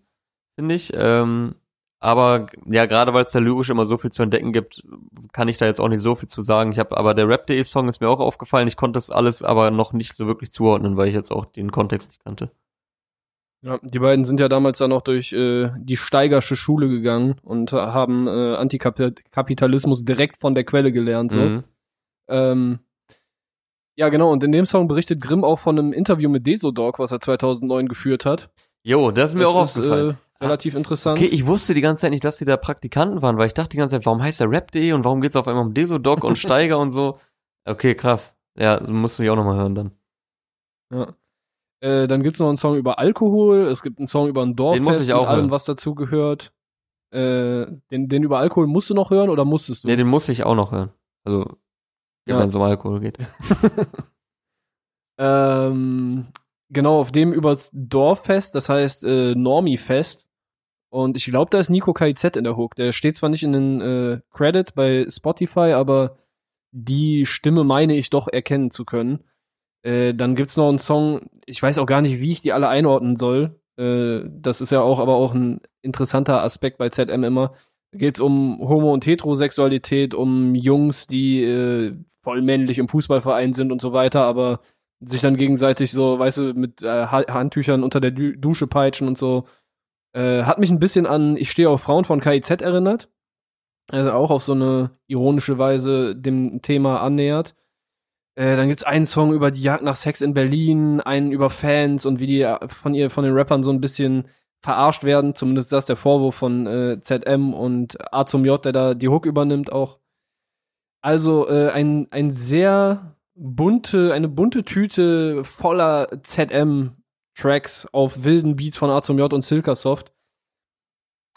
finde ich. Ähm, aber ja, gerade weil es da lyrisch immer so viel zu entdecken gibt, kann ich da jetzt auch nicht so viel zu sagen. Ich habe aber der Rap.de Song ist mir auch aufgefallen. Ich konnte das alles aber noch nicht so wirklich zuordnen, weil ich jetzt auch den Kontext nicht kannte. Ja, die beiden sind ja damals dann auch durch äh, die Steigersche Schule gegangen und haben äh, Antikapitalismus direkt von der Quelle gelernt. So. Mhm. Ähm, ja, genau. Und in dem Song berichtet Grimm auch von einem Interview mit Desodog, was er 2009 geführt hat. Jo, das ist mir auch Das aufgefallen. Äh, relativ interessant. Okay, ich wusste die ganze Zeit nicht, dass die da Praktikanten waren, weil ich dachte die ganze Zeit, warum heißt der Rap.de und warum geht's auf einmal um Desodog und Steiger und so? Okay, krass. Ja, musst du mich auch nochmal hören dann. Ja. Äh, dann gibt's noch einen Song über Alkohol. Es gibt einen Song über ein muss ich auch mit allem, hören. was dazu gehört. Äh, den, den über Alkohol musst du noch hören oder musstest du? Ja, den muss ich auch noch hören. Also, Ja. wenn es um Alkohol geht. ähm, genau, auf dem übers Dorffest, das heißt äh, Normie-Fest. Und ich glaube, da ist Nico KIZ in der Hook. Der steht zwar nicht in den äh, Credits bei Spotify, aber die Stimme meine ich doch erkennen zu können. Äh, dann gibt's noch einen Song, ich weiß auch gar nicht, wie ich die alle einordnen soll. Äh, das ist ja auch aber auch ein interessanter Aspekt bei ZM immer. Da geht's um Homo- und Heterosexualität, um Jungs, die äh, voll männlich im Fußballverein sind und so weiter, aber sich dann gegenseitig so, weißt du, mit äh, Ha- Handtüchern unter der Du Dusche peitschen und so. Äh, hat mich ein bisschen an Ich stehe auf Frauen von KIZ erinnert. Also auch auf so eine ironische Weise dem Thema annähert. Äh, dann gibt's einen Song über die Jagd nach Sex in Berlin, einen über Fans und wie die äh, von ihr, von den Rappern so ein bisschen verarscht werden. Zumindest ist das der Vorwurf von äh, ZM und A zum J, der da die Hook übernimmt auch. Also äh, ein, ein sehr bunte, eine bunte Tüte voller ZM-Tracks auf wilden Beats von A zum J und Silkasoft.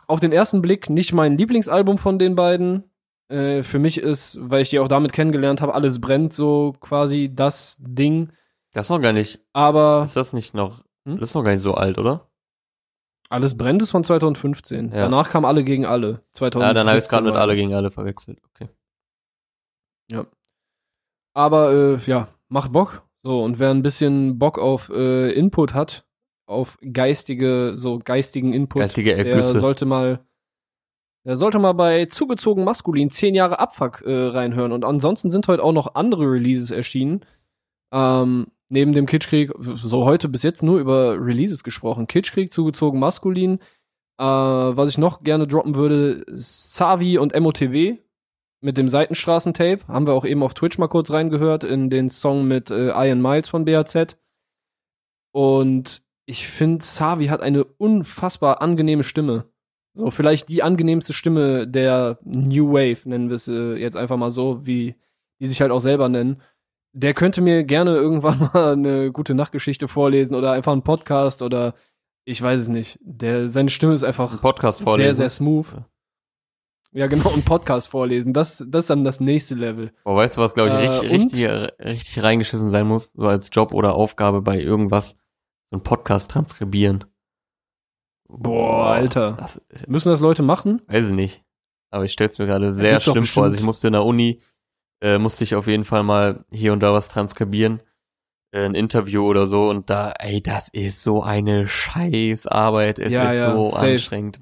Auf den ersten Blick nicht mein Lieblingsalbum von den beiden. Äh, für mich ist, weil ich die auch damit kennengelernt habe, alles brennt so quasi das Ding. Das ist noch gar nicht, Aber ist das nicht noch, Hm? das ist noch gar nicht so alt, oder? Alles brennt ist von 2015. Ja. Danach kam alle gegen alle. 2017 Ja, dann habe ich gerade mit alle gegen alle verwechselt. Okay. Aber äh, ja, macht Bock. So, und wer ein bisschen Bock auf äh, Input hat, auf geistige, so geistigen Input, Geistige der Ergüsse. sollte mal, der sollte mal bei zugezogen maskulin 10 Jahre Abfuck äh, reinhören. Und ansonsten sind heute auch noch andere Releases erschienen. Ähm, neben dem Kitschkrieg, so heute bis jetzt nur über Releases gesprochen. Kitschkrieg, zugezogen maskulin. Äh, was ich noch gerne droppen würde, Savi und MOTB mit dem Seitenstraßen-Tape. Haben wir auch eben auf Twitch mal kurz reingehört in den Song mit äh, Ian Miles von BAZ. Und ich finde, Savi hat eine unfassbar angenehme Stimme. So, vielleicht die angenehmste Stimme der New Wave, nennen wir es äh, jetzt einfach mal so, wie die sich halt auch selber nennen. Der könnte mir gerne irgendwann mal eine gute Nachtgeschichte vorlesen oder einfach einen Podcast oder ich weiß es nicht. Der, seine Stimme ist einfach Ein Podcast vorlesen. sehr, sehr smooth. Ja, genau, einen Podcast vorlesen. Das, das ist dann das nächste Level. Boah, weißt du, was, glaube ich, Äh, richtig, und? richtig, richtig reingeschissen sein muss, so als Job oder Aufgabe bei irgendwas, so ein Podcast transkribieren. Boah, Alter. Das, Müssen das Leute machen? weiß ich nicht. Aber ich stell's mir gerade sehr schlimm vor. Also ich musste in der Uni, äh, musste ich auf jeden Fall mal hier und da was transkribieren. Äh, ein Interview oder so. Und da, ey, das ist so eine Scheißarbeit. Es Ja, ist ja, so safe. anstrengend.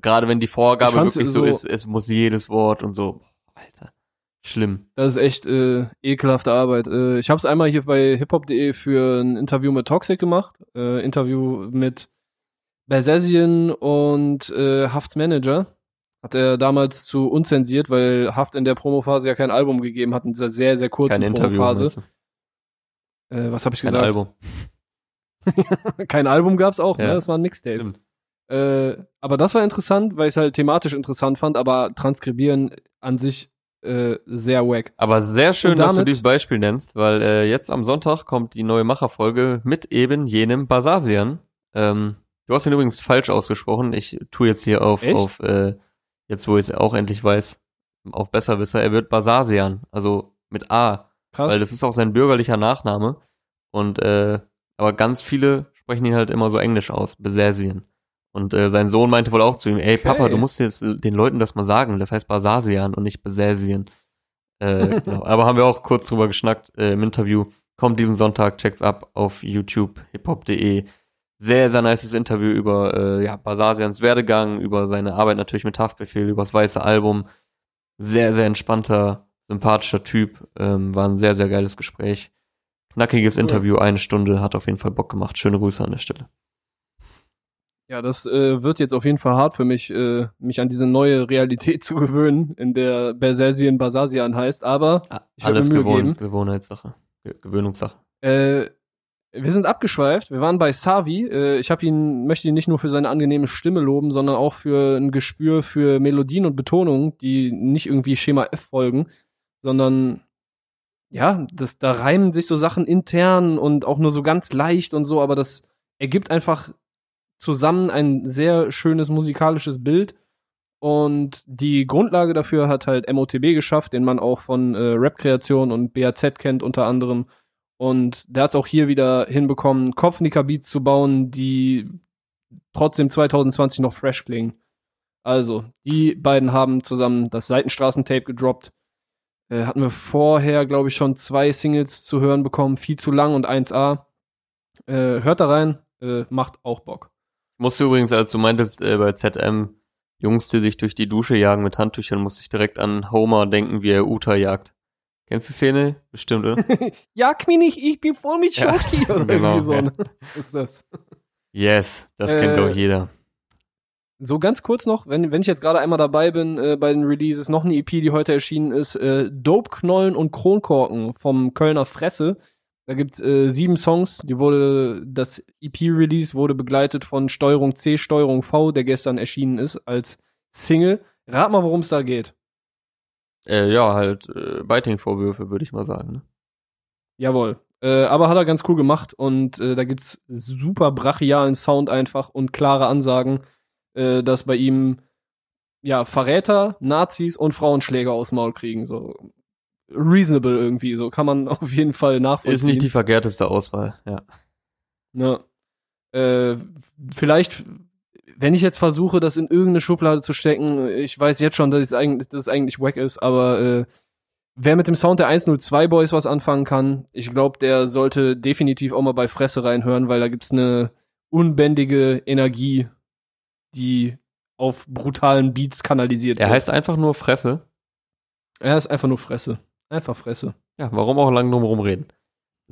Gerade wenn die Vorgabe wirklich so so- ist, es muss jedes Wort und so. Alter. Schlimm. Das ist echt äh, ekelhafte Arbeit. Äh, ich habe es einmal hier bei hiphop.de für ein Interview mit Toxic gemacht. Äh, Interview mit Bersesian und äh, Hafts Manager. Hat er damals zu unzensiert, weil Haft in der Promophase ja kein Album gegeben hat, in dieser sehr, sehr kurzen Kein Interview. Promophase. du? Äh, was habe ich Kein gesagt? Album. kein Album gab's auch, Ja. ne? Das war ein Mixtape. Stimmt. Äh, aber das war interessant, weil ich es halt thematisch interessant fand, aber transkribieren an sich äh, sehr wack. Aber sehr schön, Und dass du damit- dieses Beispiel nennst, weil äh, jetzt am Sonntag kommt die neue Macherfolge mit eben jenem Basasian. Ähm, du hast ihn übrigens falsch ausgesprochen. Ich tue jetzt hier auf, Echt? auf äh, jetzt wo ich es auch endlich weiß, auf Besserwisser. Er wird Basasian, also mit A, Krass. weil das ist auch sein bürgerlicher Nachname. Und äh, aber ganz viele sprechen ihn halt immer so englisch aus, Basasian. Und äh, sein Sohn meinte wohl auch zu ihm, ey Okay. Papa, du musst jetzt äh, den Leuten das mal sagen, das heißt Basasian und nicht Basasian. Äh, genau. Aber haben wir auch kurz drüber geschnackt äh, im Interview. Kommt diesen Sonntag, checkt's ab auf YouTube, hiphop.de. Sehr, sehr nices Interview über äh, ja, Basasians Werdegang, über seine Arbeit natürlich mit Haftbefehl, über das weiße Album. Sehr, sehr entspannter, sympathischer Typ. Ähm, war ein sehr, sehr geiles Gespräch. Knackiges Cool. Interview, eine Stunde, hat auf jeden Fall Bock gemacht. Schöne Grüße an der Stelle. Ja, das äh, wird jetzt auf jeden Fall hart für mich, äh, mich an diese neue Realität zu gewöhnen, in der Bersasian Basasian heißt, aber Ich werde Alles Mühe Gewohn geben. Gewohnheitssache. Ge Gewöhnungssache. äh, wir sind abgeschweift. Wir waren bei Savi. Äh, ich habe ihn, möchte ihn nicht nur für seine angenehme Stimme loben, sondern auch für ein Gespür für Melodien und Betonungen, die nicht irgendwie Schema F folgen, sondern ja, das, da reimen sich so Sachen intern und auch nur so ganz leicht und so, aber das ergibt einfach zusammen ein sehr schönes musikalisches Bild. Und die Grundlage dafür hat halt MOTB geschafft, den man auch von äh, Rap-Kreation und BAZ kennt unter anderem. Und der hat es auch hier wieder hinbekommen, Kopfnicker-Beats zu bauen, die trotzdem 2020 noch fresh klingen. Also, die beiden haben zusammen das Seitenstraßen-Tape gedroppt. Äh, hatten wir vorher, glaube ich, schon zwei Singles zu hören bekommen, viel zu lang und 1A. Äh, hört da rein, äh, macht auch Bock. Musste übrigens, als du meintest, äh, bei ZM, Jungs, die sich durch die Dusche jagen mit Handtüchern, musste ich direkt an Homer denken, wie er Uta jagt. Kennst du die Szene? Bestimmt, oder? Jag mich nicht, ich bin voll mit Ja, Schoki. Oder genau, irgendwie so. ja. ne? ist das. yes, das kennt, Äh, glaube ich, jeder. So ganz kurz noch, wenn, wenn ich jetzt gerade einmal dabei bin äh, bei den Releases, noch eine EP, die heute erschienen ist, äh, Dope Knollen und Kronkorken vom Kölner Fresse. Da gibt's äh, sieben Songs. Die wurde das EP-Release wurde begleitet von Steuerung C, Steuerung V, der gestern erschienen ist als Single. Rat mal, worum es da geht. Äh, ja, halt äh, Biting-Vorwürfe, würde ich mal sagen. Ne? Jawohl. Äh, aber hat er ganz cool gemacht und äh, da gibt's super brachialen Sound einfach und klare Ansagen, äh, dass bei ihm ja Verräter, Nazis und Frauenschläger aus dem Maul kriegen. So reasonable irgendwie, so kann man auf jeden Fall nachvollziehen. Ist nicht die verkehrteste Auswahl, ja. Ne. Äh, vielleicht, wenn ich jetzt versuche, das in irgendeine Schublade zu stecken, ich weiß jetzt schon, dass es eigentlich, dass es eigentlich wack ist, aber äh, wer mit dem Sound der 102 Boys was anfangen kann, ich glaube, der sollte definitiv auch mal bei Fresse reinhören, weil da gibt's eine unbändige Energie, die auf brutalen Beats kanalisiert Er heißt einfach nur Fresse. Er ist einfach nur Fresse. Einfach Fresse. Ja, warum auch lang drum rumreden?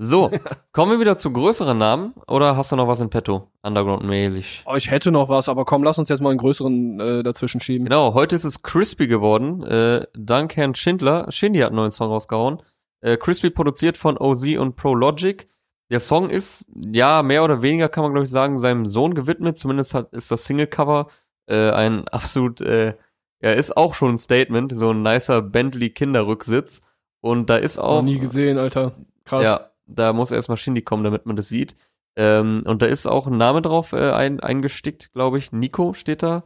So, kommen wir wieder zu größeren Namen oder hast du noch was in petto? Underground-mäßig. Oh, ich hätte noch was, aber komm, lass uns jetzt mal einen größeren äh, dazwischen schieben. Genau, heute ist es Crispy geworden. Äh, dank Herrn Schindler. Shindy hat einen neuen Song rausgehauen. Äh, Crispy produziert von OZ und ProLogic. Der Song ist, ja, mehr oder weniger kann man, glaube ich, sagen, seinem Sohn gewidmet. Zumindest hat, ist das Singlecover äh, ein absolut, äh, ja, ist auch schon ein Statement. So ein nicer Bentley-Kinderrücksitz. Und da ist auch. Noch nie gesehen, Alter. Krass. Ja, da muss erstmal Shindy kommen, damit man das sieht. Ähm, und da ist auch ein Name drauf äh, ein, eingestickt, glaube ich. Nico steht da.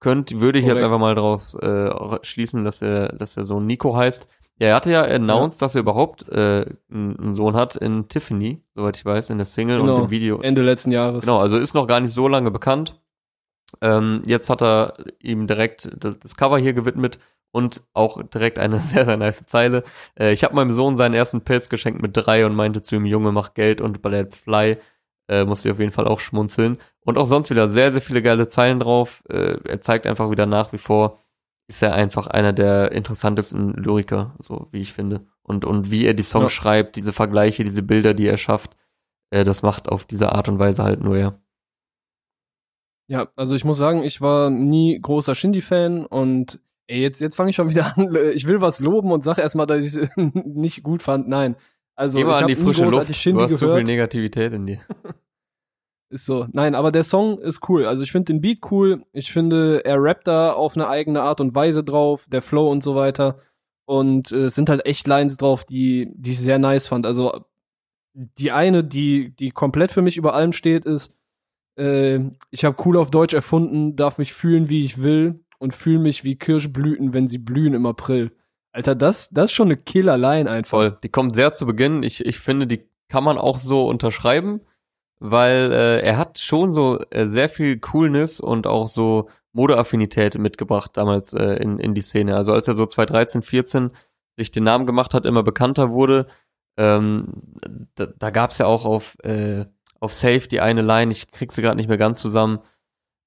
Könnt, würde ich jetzt Korrekt. einfach mal drauf äh, schließen, dass er, dass der Sohn Nico heißt. Ja, er hatte ja announced, dass er überhaupt äh, einen Sohn hat in Tiffany, soweit ich weiß, in der Single Genau. und im Video. Ende letzten Jahres. Genau, also ist noch gar nicht so lange bekannt. Ähm, jetzt hat er ihm direkt das Cover hier gewidmet und auch direkt eine sehr, sehr nice Zeile. Äh, ich habe meinem Sohn seinen ersten Pelz geschenkt mit drei und meinte zu ihm, Junge, mach Geld und Ballett Fly. Äh, musste ich auf jeden Fall auch schmunzeln. Und auch sonst wieder sehr, sehr viele geile Zeilen drauf. Äh, er zeigt einfach wieder nach wie vor, ist er einfach einer der interessantesten Lyriker, so wie ich finde. Und, und wie er die Songs ja. schreibt, diese Vergleiche, diese Bilder, die er schafft, äh, das macht auf diese Art und Weise halt nur er. Ja, also ich muss sagen, ich war nie großer Shindy-Fan und ey, jetzt, jetzt fange ich schon wieder an. Ich will was loben und sag erstmal, dass ich es nicht gut fand. Nein. Also Geh mal ich an die frische Luft. Shindy du hast gehört. zu viel Negativität in dir. Ist so. Nein, aber der Song ist cool. Also ich finde den Beat cool. Ich finde, er rappt da auf eine eigene Art und Weise drauf, der Flow und so weiter. Und äh, es sind halt echt Lines drauf, die, die ich sehr nice fand. Also die eine, die, die komplett für mich über allem steht, ist, äh, ich habe cool auf Deutsch erfunden, darf mich fühlen, wie ich will und fühle mich wie Kirschblüten, wenn sie blühen im April. Alter, das, das ist schon eine Killer-Line einfach. Voll. Die kommt sehr zu Beginn. Ich, ich finde, die kann man auch so unterschreiben weil äh, er hat schon so äh, sehr viel Coolness und auch so Modeaffinität mitgebracht damals äh, in, in die Szene. Also als er so 2013, 14 sich den Namen gemacht hat, immer bekannter wurde, ähm, da, da gab es ja auch auf, äh, auf Safe die eine Line, ich krieg sie gerade nicht mehr ganz zusammen,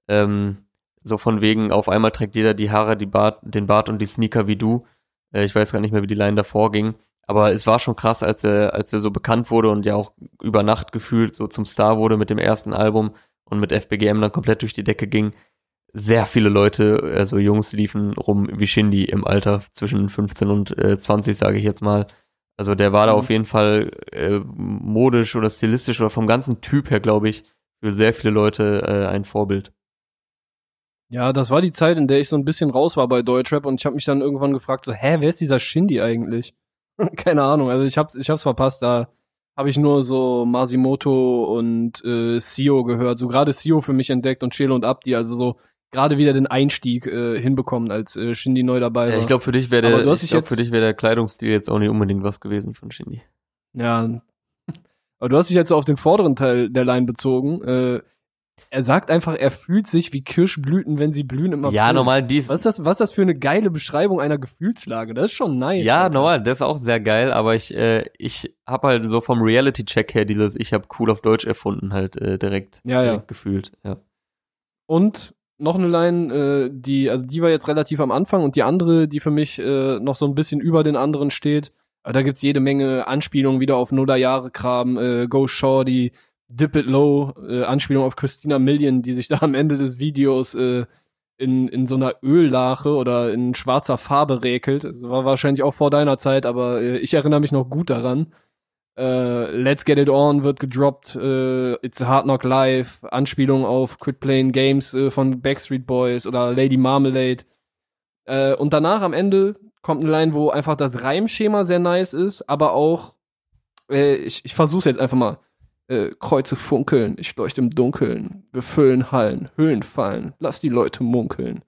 ähm, so von wegen, auf einmal trägt jeder die Haare, die Bart, den Bart und die Sneaker wie du. Äh, ich weiß gar nicht mehr, wie die Line davor ging. Aber es war schon krass, als er, als er so bekannt wurde und ja auch über Nacht gefühlt so zum Star wurde mit dem ersten Album und mit FBGM dann komplett durch die Decke ging. Sehr viele Leute, also Jungs, liefen rum wie Shindy im Alter zwischen 15 und äh, 20, sage ich jetzt mal. Also der war da mhm. auf jeden Fall äh, modisch oder stilistisch oder vom ganzen Typ her, glaube ich, für sehr viele Leute äh, ein Vorbild. Ja, das war die Zeit, in der ich so ein bisschen raus war bei Deutschrap und ich habe mich dann irgendwann gefragt, so, hä, wer ist dieser Shindy eigentlich? Keine Ahnung, also ich hab's, ich hab's verpasst, da habe ich nur so Masimoto und äh, Sio gehört, so gerade Sio für mich entdeckt und Chelo und Abdi, also so gerade wieder den Einstieg äh, hinbekommen, als äh, Shindy neu dabei war. Ja, ich glaube für dich wäre der, ich glaub, für dich wäre der Kleidungsstil jetzt auch nicht unbedingt was gewesen von Shindy. Ja, aber du hast dich jetzt so auf den vorderen Teil der Line bezogen. Äh, er sagt einfach, er fühlt sich wie Kirschblüten, wenn sie blühen im April. Ja, normal dies. Was ist das, was ist das für eine geile Beschreibung einer Gefühlslage? Das ist schon nice. Ja, Alter. normal, das ist auch sehr geil, aber ich, äh, ich hab halt so vom Reality-Check her dieses, ich hab cool auf Deutsch erfunden, halt äh, direkt, ja, direkt ja. gefühlt, ja. Und noch eine Line, äh, die, also die war jetzt relativ am Anfang und die andere, die für mich äh, noch so ein bisschen über den anderen steht. Da gibt's jede Menge Anspielungen wieder auf Nullerjahre-Kram, äh, Go Shorty, Dip It Low, äh, Anspielung auf Christina Million, die sich da am Ende des Videos äh, in, in so einer Öllache oder in schwarzer Farbe räkelt. Das war wahrscheinlich auch vor deiner Zeit, aber äh, ich erinnere mich noch gut daran. Äh, Let's Get It On wird gedroppt, äh, It's a Hard Knock Live, Anspielung auf Quit Playing Games äh, von Backstreet Boys oder Lady Marmalade. Äh, und danach am Ende kommt eine Line, wo einfach das Reimschema sehr nice ist, aber auch, äh, ich, ich versuch's jetzt einfach mal äh, Kreuze funkeln, ich leuchte im Dunkeln, wir füllen Hallen, Höhlen fallen, lass die Leute munkeln.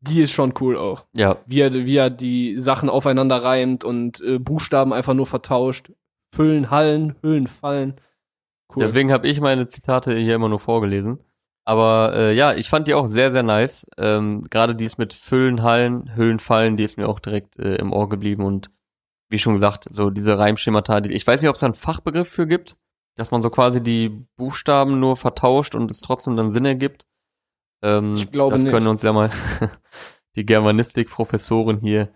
Die ist schon cool auch. Ja. Wie er, wie er die Sachen aufeinander reimt und äh, Buchstaben einfach nur vertauscht. Füllen Hallen, Höhlen fallen. Cool. Deswegen habe ich meine Zitate hier immer nur vorgelesen. Aber äh, ja, ich fand die auch sehr, sehr nice. Ähm, Gerade dies mit Füllen, Hallen, Höhlen fallen, die ist mir auch direkt äh, im Ohr geblieben. Und wie schon gesagt, so diese Reimschemata, die, ich weiß nicht, ob es da einen Fachbegriff für gibt dass man so quasi die Buchstaben nur vertauscht und es trotzdem dann Sinn ergibt. Ähm, ich glaube das nicht. können uns ja mal die Germanistik-Professoren hier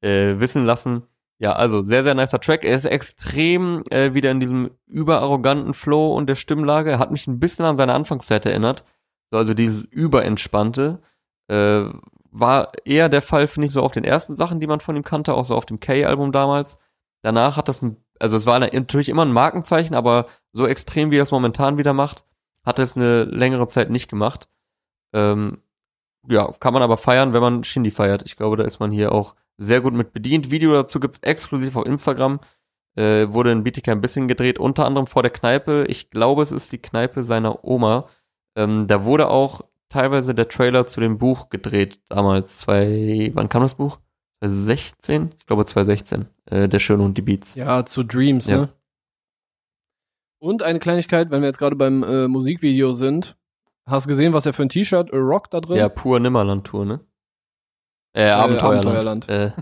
äh, wissen lassen. Ja, also sehr, sehr nicer Track. Er ist extrem äh, wieder in diesem überarroganten Flow und der Stimmlage. Er hat mich ein bisschen an seine Anfangszeit erinnert. So, also dieses überentspannte. Äh, war eher der Fall, finde ich, so auf den ersten Sachen, die man von ihm kannte, auch so auf dem K-Album damals. Danach hat das ein also es war natürlich immer ein Markenzeichen, aber so extrem, wie er es momentan wieder macht, hat er es eine längere Zeit nicht gemacht. Ähm, ja, kann man aber feiern, wenn man Shindy feiert. Ich glaube, da ist man hier auch sehr gut mit bedient. Video dazu gibt's exklusiv auf Instagram. Äh, wurde in BTK ein bisschen gedreht, unter anderem vor der Kneipe. Ich glaube, es ist die Kneipe seiner Oma. Ähm, da wurde auch teilweise der Trailer zu dem Buch gedreht, damals. Zwei, wann kam das Buch? 2016? Ich glaube 2016. Äh, der Schöne und die Beats. Ja, zu Dreams, ja. ne? Und eine Kleinigkeit, wenn wir jetzt gerade beim äh, Musikvideo sind. Hast du gesehen, was er für ein T-Shirt äh, rockt da drin? Ja, pur Nimmerland-Tour, ne? Äh, Abenteuerland. Abenteuerland. Äh,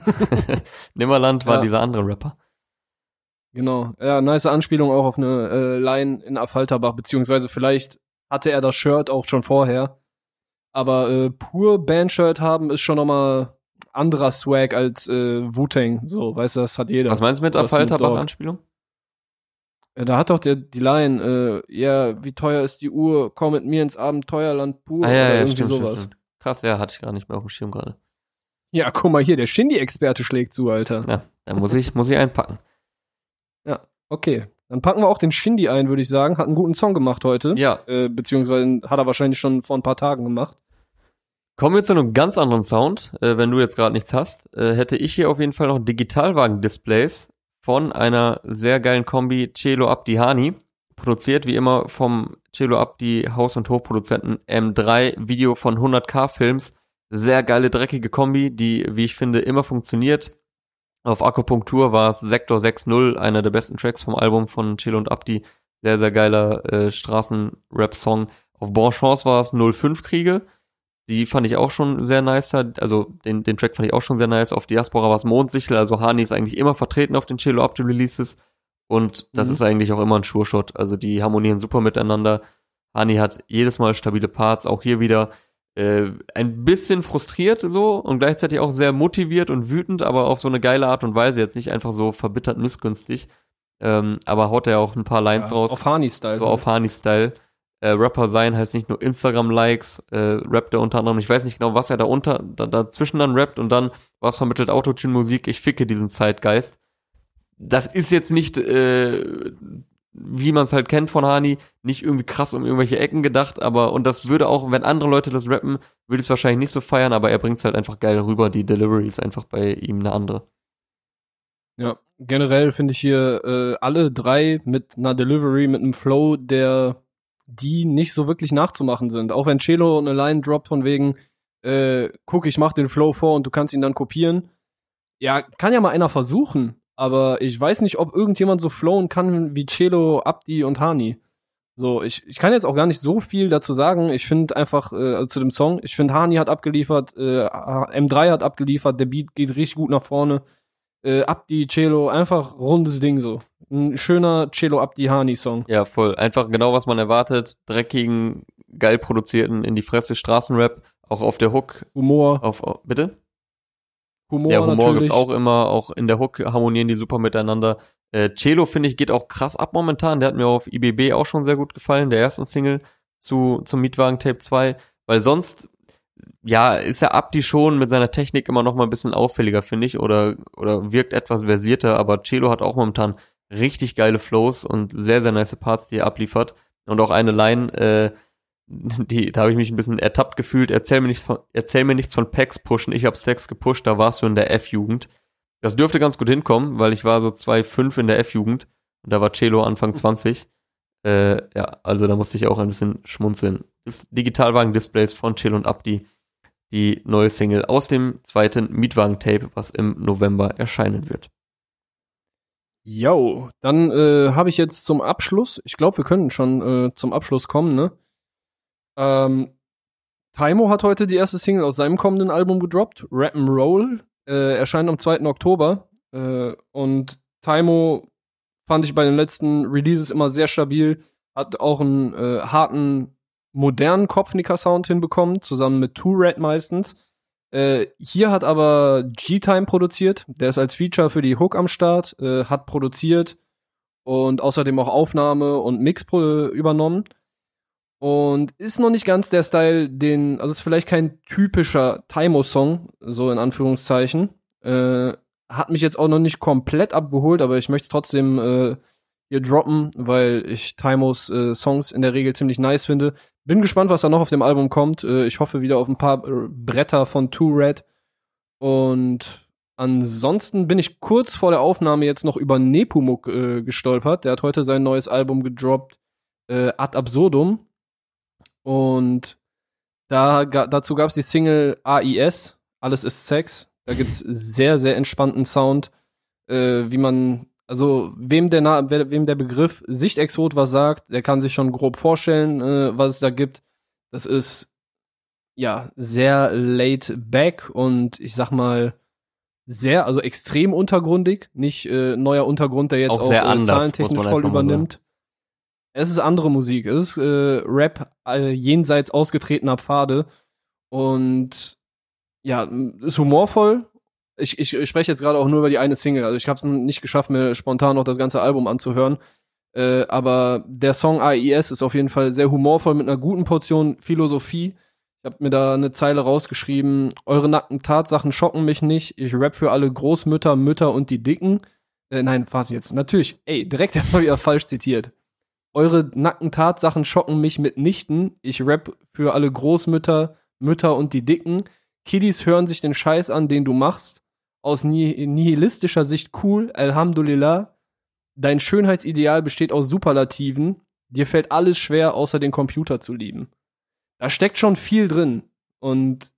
Nimmerland war ja. dieser andere Rapper. Genau. Ja, nice Anspielung auch auf eine äh, Line in Affalterbach, beziehungsweise vielleicht hatte er das Shirt auch schon vorher. Aber äh, pur Bandshirt haben ist schon nochmal anderer Swag als äh, Wu-Tang. So, weißt du, das hat jeder. Was meinst du mit der Falterbach-Anspielung? Ja, da hat doch der die Line, äh, ja, wie teuer ist die Uhr? Komm mit mir ins Abenteuerland pur Ah, ja, oder ja, irgendwie stimmt, sowas. stimmt. Krass, ja, hatte ich gar nicht mehr auf dem Schirm gerade. Ja, guck mal hier, der Shindy-Experte schlägt zu, Alter. Ja, da muss ich, muss ich einpacken. Okay, dann packen wir auch den Shindy ein, würde ich sagen. Hat einen guten Song gemacht heute. Ja, Äh, beziehungsweise hat er wahrscheinlich schon vor ein paar Tagen gemacht. Kommen wir zu einem ganz anderen Sound. Äh, wenn du jetzt gerade nichts hast, äh, hätte ich hier auf jeden Fall noch Digitalwagen-Displays von einer sehr geilen Kombi Celo Abdi Hani. Produziert wie immer vom Celo Abdi Haus- und Hofproduzenten M3 Video von 100k Films. Sehr geile, dreckige Kombi, die, wie ich finde, immer funktioniert. Auf Akupunktur war es Sektor 6.0, einer der besten Tracks vom Album von Celo und Abdi. Sehr, sehr geiler äh, Straßen-Rap-Song. Auf Bonchance war es 05 Kriege. Die fand ich auch schon sehr nice. Also den, den Track fand ich auch schon sehr nice. Auf Diaspora war es Mondsichel. Also Hani ist eigentlich immer vertreten auf den Cello Up Releases. Und das Mhm. ist eigentlich auch immer ein Sure-Shot. Also die harmonieren super miteinander. Hani hat jedes Mal stabile Parts. Auch hier wieder äh, ein bisschen frustriert so und gleichzeitig auch sehr motiviert und wütend, aber auf so eine geile Art und Weise. Jetzt nicht einfach so verbittert missgünstig. Ähm, aber haut er auch ein paar Lines Ja, raus. Auf Hani-Style. So auf Hani-Style. Äh, Rapper sein heißt nicht nur Instagram-Likes, äh, rappt er unter anderem, ich weiß nicht genau, was er da unter, da, dazwischen dann rappt und dann, was vermittelt Autotune-Musik, ich ficke diesen Zeitgeist. Das ist jetzt nicht, äh, wie man es halt kennt von Hani, nicht irgendwie krass um irgendwelche Ecken gedacht, aber, und das würde auch, wenn andere Leute das rappen, würde es wahrscheinlich nicht so feiern, aber er bringt es halt einfach geil rüber, die Delivery ist einfach bei ihm eine andere. Ja, generell finde ich hier äh, alle drei mit einer Delivery, mit einem Flow, der die nicht so wirklich nachzumachen sind. Auch wenn Celo eine Line droppt von wegen, äh, guck, ich mach den Flow vor und du kannst ihn dann kopieren. Ja, kann ja mal einer versuchen, aber ich weiß nicht, ob irgendjemand so flowen kann wie Celo, Abdi und Hani. So, ich, ich kann jetzt auch gar nicht so viel dazu sagen. Ich finde einfach, äh, also zu dem Song, ich finde Hani hat abgeliefert, äh, M3 hat abgeliefert, der Beat geht richtig gut nach vorne äh, Abdi, Cello, einfach rundes Ding so. Ein schöner Cello Abdi Hani Song. Ja, voll. Einfach genau, was man erwartet. Dreckigen, geil produzierten, in die Fresse Straßenrap, auch auf der Hook. Humor, Auf, bitte? Humor, ja, Humor natürlich. gibt's auch immer, auch in der Hook harmonieren die super miteinander. Äh, Celo, finde ich, geht auch krass ab momentan. Der hat mir auf IBB auch schon sehr gut gefallen, der ersten Single zu, zum Mietwagen Tape 2. Weil sonst, ja, ist er Abdi schon mit seiner Technik immer noch mal ein bisschen auffälliger, finde ich, oder, oder wirkt etwas versierter, aber Celo hat auch momentan richtig geile Flows und sehr, sehr nice Parts, die er abliefert. Und auch eine Line, äh, die, da habe ich mich ein bisschen ertappt gefühlt. Erzähl mir nichts von, erzähl mir nichts von Packs pushen. Ich hab Stacks gepusht, da warst du in der F-Jugend. Das dürfte ganz gut hinkommen, weil ich war so 2,5 in der F-Jugend und da war Celo Anfang 20. Äh, ja, also da musste ich auch ein bisschen schmunzeln. Das Digitalwagen-Displays von Celo und Abdi. Die neue Single aus dem zweiten Mietwagen-Tape, was im November erscheinen wird. Yo, dann äh, habe ich jetzt zum Abschluss, ich glaube, wir können schon äh, zum Abschluss kommen, ne? Ähm, Taimo hat heute die erste Single aus seinem kommenden Album gedroppt, Roll, äh, erscheint am 2. Oktober. Äh, und Taimo fand ich bei den letzten Releases immer sehr stabil, hat auch einen äh, harten, modernen Kopfnicker-Sound hinbekommen, zusammen mit Two Red meistens. Äh, hier hat aber G-Time produziert. Der ist als Feature für die Hook am Start, äh, hat produziert und außerdem auch Aufnahme und Mix übernommen. Und ist noch nicht ganz der Style, den, also ist vielleicht kein typischer Taimo-Song, so in Anführungszeichen. Äh, hat mich jetzt auch noch nicht komplett abgeholt, aber ich möchte trotzdem äh, hier droppen, weil ich Taimos äh, Songs in der Regel ziemlich nice finde. Bin gespannt, was da noch auf dem Album kommt. Äh, ich hoffe wieder auf ein paar äh, Bretter von Two Red. Und ansonsten bin ich kurz vor der Aufnahme jetzt noch über Nepomuk äh, gestolpert. Der hat heute sein neues Album gedroppt, äh, Ad Absurdum. Und da, dazu gab es die Single AIS, Alles ist Sex. Da gibt's sehr, sehr entspannten Sound, äh, wie man, also wem der, Na wem der Begriff Sichtexot was sagt, der kann sich schon grob vorstellen, äh, was es da gibt. Das ist ja sehr laid back und ich sag mal sehr, also extrem untergrundig, nicht äh, neuer Untergrund, der jetzt Auch auch, sehr äh, anders, zahlentechnisch voll übernimmt. Es ist andere Musik, es ist äh, Rap äh, jenseits ausgetretener Pfade Und ja, ist humorvoll. Ich, ich, ich spreche jetzt gerade auch nur über die eine Single. Also ich habe es nicht geschafft, mir spontan noch das ganze Album anzuhören. Äh, aber der Song AIS ist auf jeden Fall sehr humorvoll mit einer guten Portion Philosophie. Ich habe mir da eine Zeile rausgeschrieben. Eure nackten Tatsachen schocken mich nicht. Ich rap für alle Großmütter, Mütter und die Dicken. Äh, nein, warte jetzt. Natürlich. Ey, direkt erstmal wieder falsch zitiert. Eure nackten Tatsachen schocken mich mitnichten. Ich rap für alle Großmütter, Mütter und die Dicken. Kiddies hören sich den Scheiß an, den du machst. Aus nihilistischer Sicht cool, Alhamdulillah. Dein Schönheitsideal besteht aus Superlativen. Dir fällt alles schwer, außer den Computer zu lieben. Da steckt schon viel drin. Und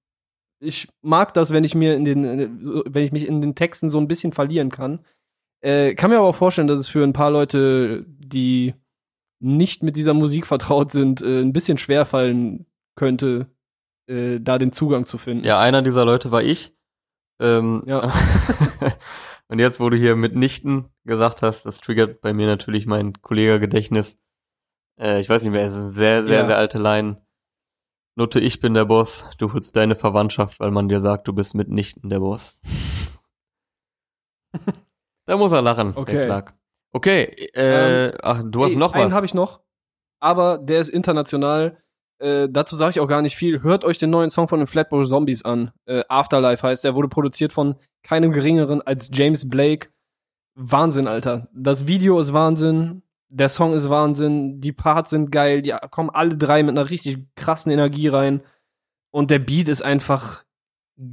ich mag das, wenn ich mir in den, wenn ich mich in den Texten so ein bisschen verlieren kann. Äh, kann mir aber auch vorstellen, dass es für ein paar Leute, die nicht mit dieser Musik vertraut sind, äh, ein bisschen schwer fallen könnte, äh, da den Zugang zu finden. Ja, einer dieser Leute war ich. Ähm, Ja. und jetzt, wo du hier mitnichten gesagt hast, das triggert bei mir natürlich mein Kollegengedächtnis. Äh, ich weiß nicht mehr, es ist eine sehr, sehr, Ja. sehr alte Line. Nutte, ich bin der Boss, du holst deine Verwandtschaft, weil man dir sagt, du bist mitnichten der Boss. da muss er lachen, Okay. Clark. Okay, äh, ach, du hast Ey, noch einen was. habe ich noch, aber der ist international. Äh, dazu sage ich auch gar nicht viel. Hört euch den neuen Song von den Flatbush Zombies an. Äh, Afterlife heißt der, wurde produziert von keinem geringeren als James Blake. Wahnsinn, Alter. Das Video ist Wahnsinn. Der Song ist Wahnsinn. Die Parts sind geil. Die kommen alle drei mit einer richtig krassen Energie rein. Und der Beat ist einfach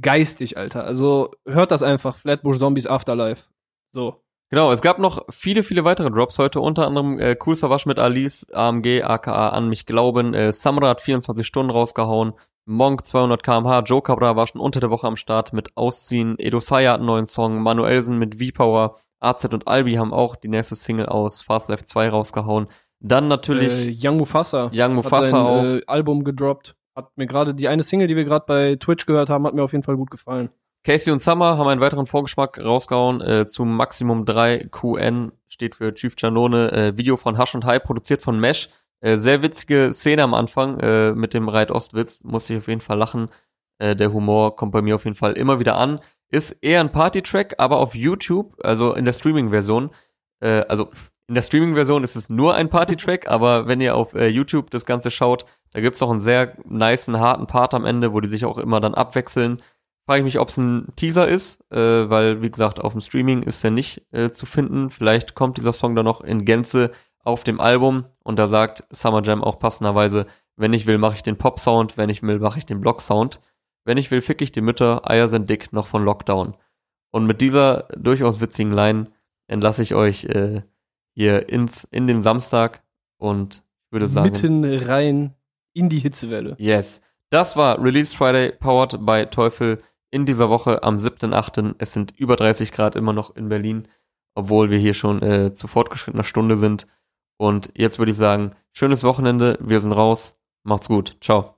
geistig, Alter. Also hört das einfach. Flatbush Zombies Afterlife. So. Genau, es gab noch viele, viele weitere Drops heute, unter anderem äh, Cool Savage mit Alice, AMG, aka An mich glauben, äh, Samra hat 24 Stunden rausgehauen, Monk 200 kmh, Joe Cabra war schon unter der Woche am Start mit Ausziehen, Edo Saya hat einen neuen Song, Manuelsen mit V-Power, AZ und Albi haben auch die nächste Single aus Fast Life 2 rausgehauen. Dann natürlich Äh, Young Mufasa. Young hat Mufasa sein, auch. Äh, Album gedroppt. Hat mir gerade die eine Single, die wir gerade bei Twitch gehört haben, hat mir auf jeden Fall gut gefallen. Casey und Summer haben einen weiteren Vorgeschmack rausgehauen äh, zu Maximum 3 QN, steht für Chief Janone, äh, Video von Hush und High, produziert von Mesh. Äh, sehr witzige Szene am Anfang äh, mit dem Reit-Ostwitz, musste ich auf jeden Fall lachen. Äh, der Humor kommt bei mir auf jeden Fall immer wieder an. Ist eher ein Party-Track, aber auf YouTube, also in der Streaming-Version, äh, also in der Streaming-Version ist es nur ein Party-Track, aber wenn ihr auf äh, YouTube das Ganze schaut, da gibt's auch einen sehr niceen, harten Part am Ende, wo die sich auch immer dann abwechseln frage ich mich, ob es ein Teaser ist, äh, weil, wie gesagt, auf dem Streaming ist er nicht äh, zu finden. Vielleicht kommt dieser Song dann noch in Gänze auf dem Album und da sagt Summer Jam auch passenderweise, wenn ich will, mache ich den Pop-Sound, wenn ich will, mache ich den Block-Sound. Wenn ich will, fick ich die Mütter, Eier sind dick, noch von Lockdown. Und mit dieser durchaus witzigen Line entlasse ich euch äh, hier ins, in den Samstag und würde sagen, Mitten rein in die Hitzewelle. Yes. Das war Release Friday, powered by Teufel in dieser Woche am 7.8. Es sind über 30 Grad immer noch in Berlin, obwohl wir hier schon äh, zu fortgeschrittener Stunde sind. Und jetzt würde ich sagen, schönes Wochenende, wir sind raus, macht's gut, ciao.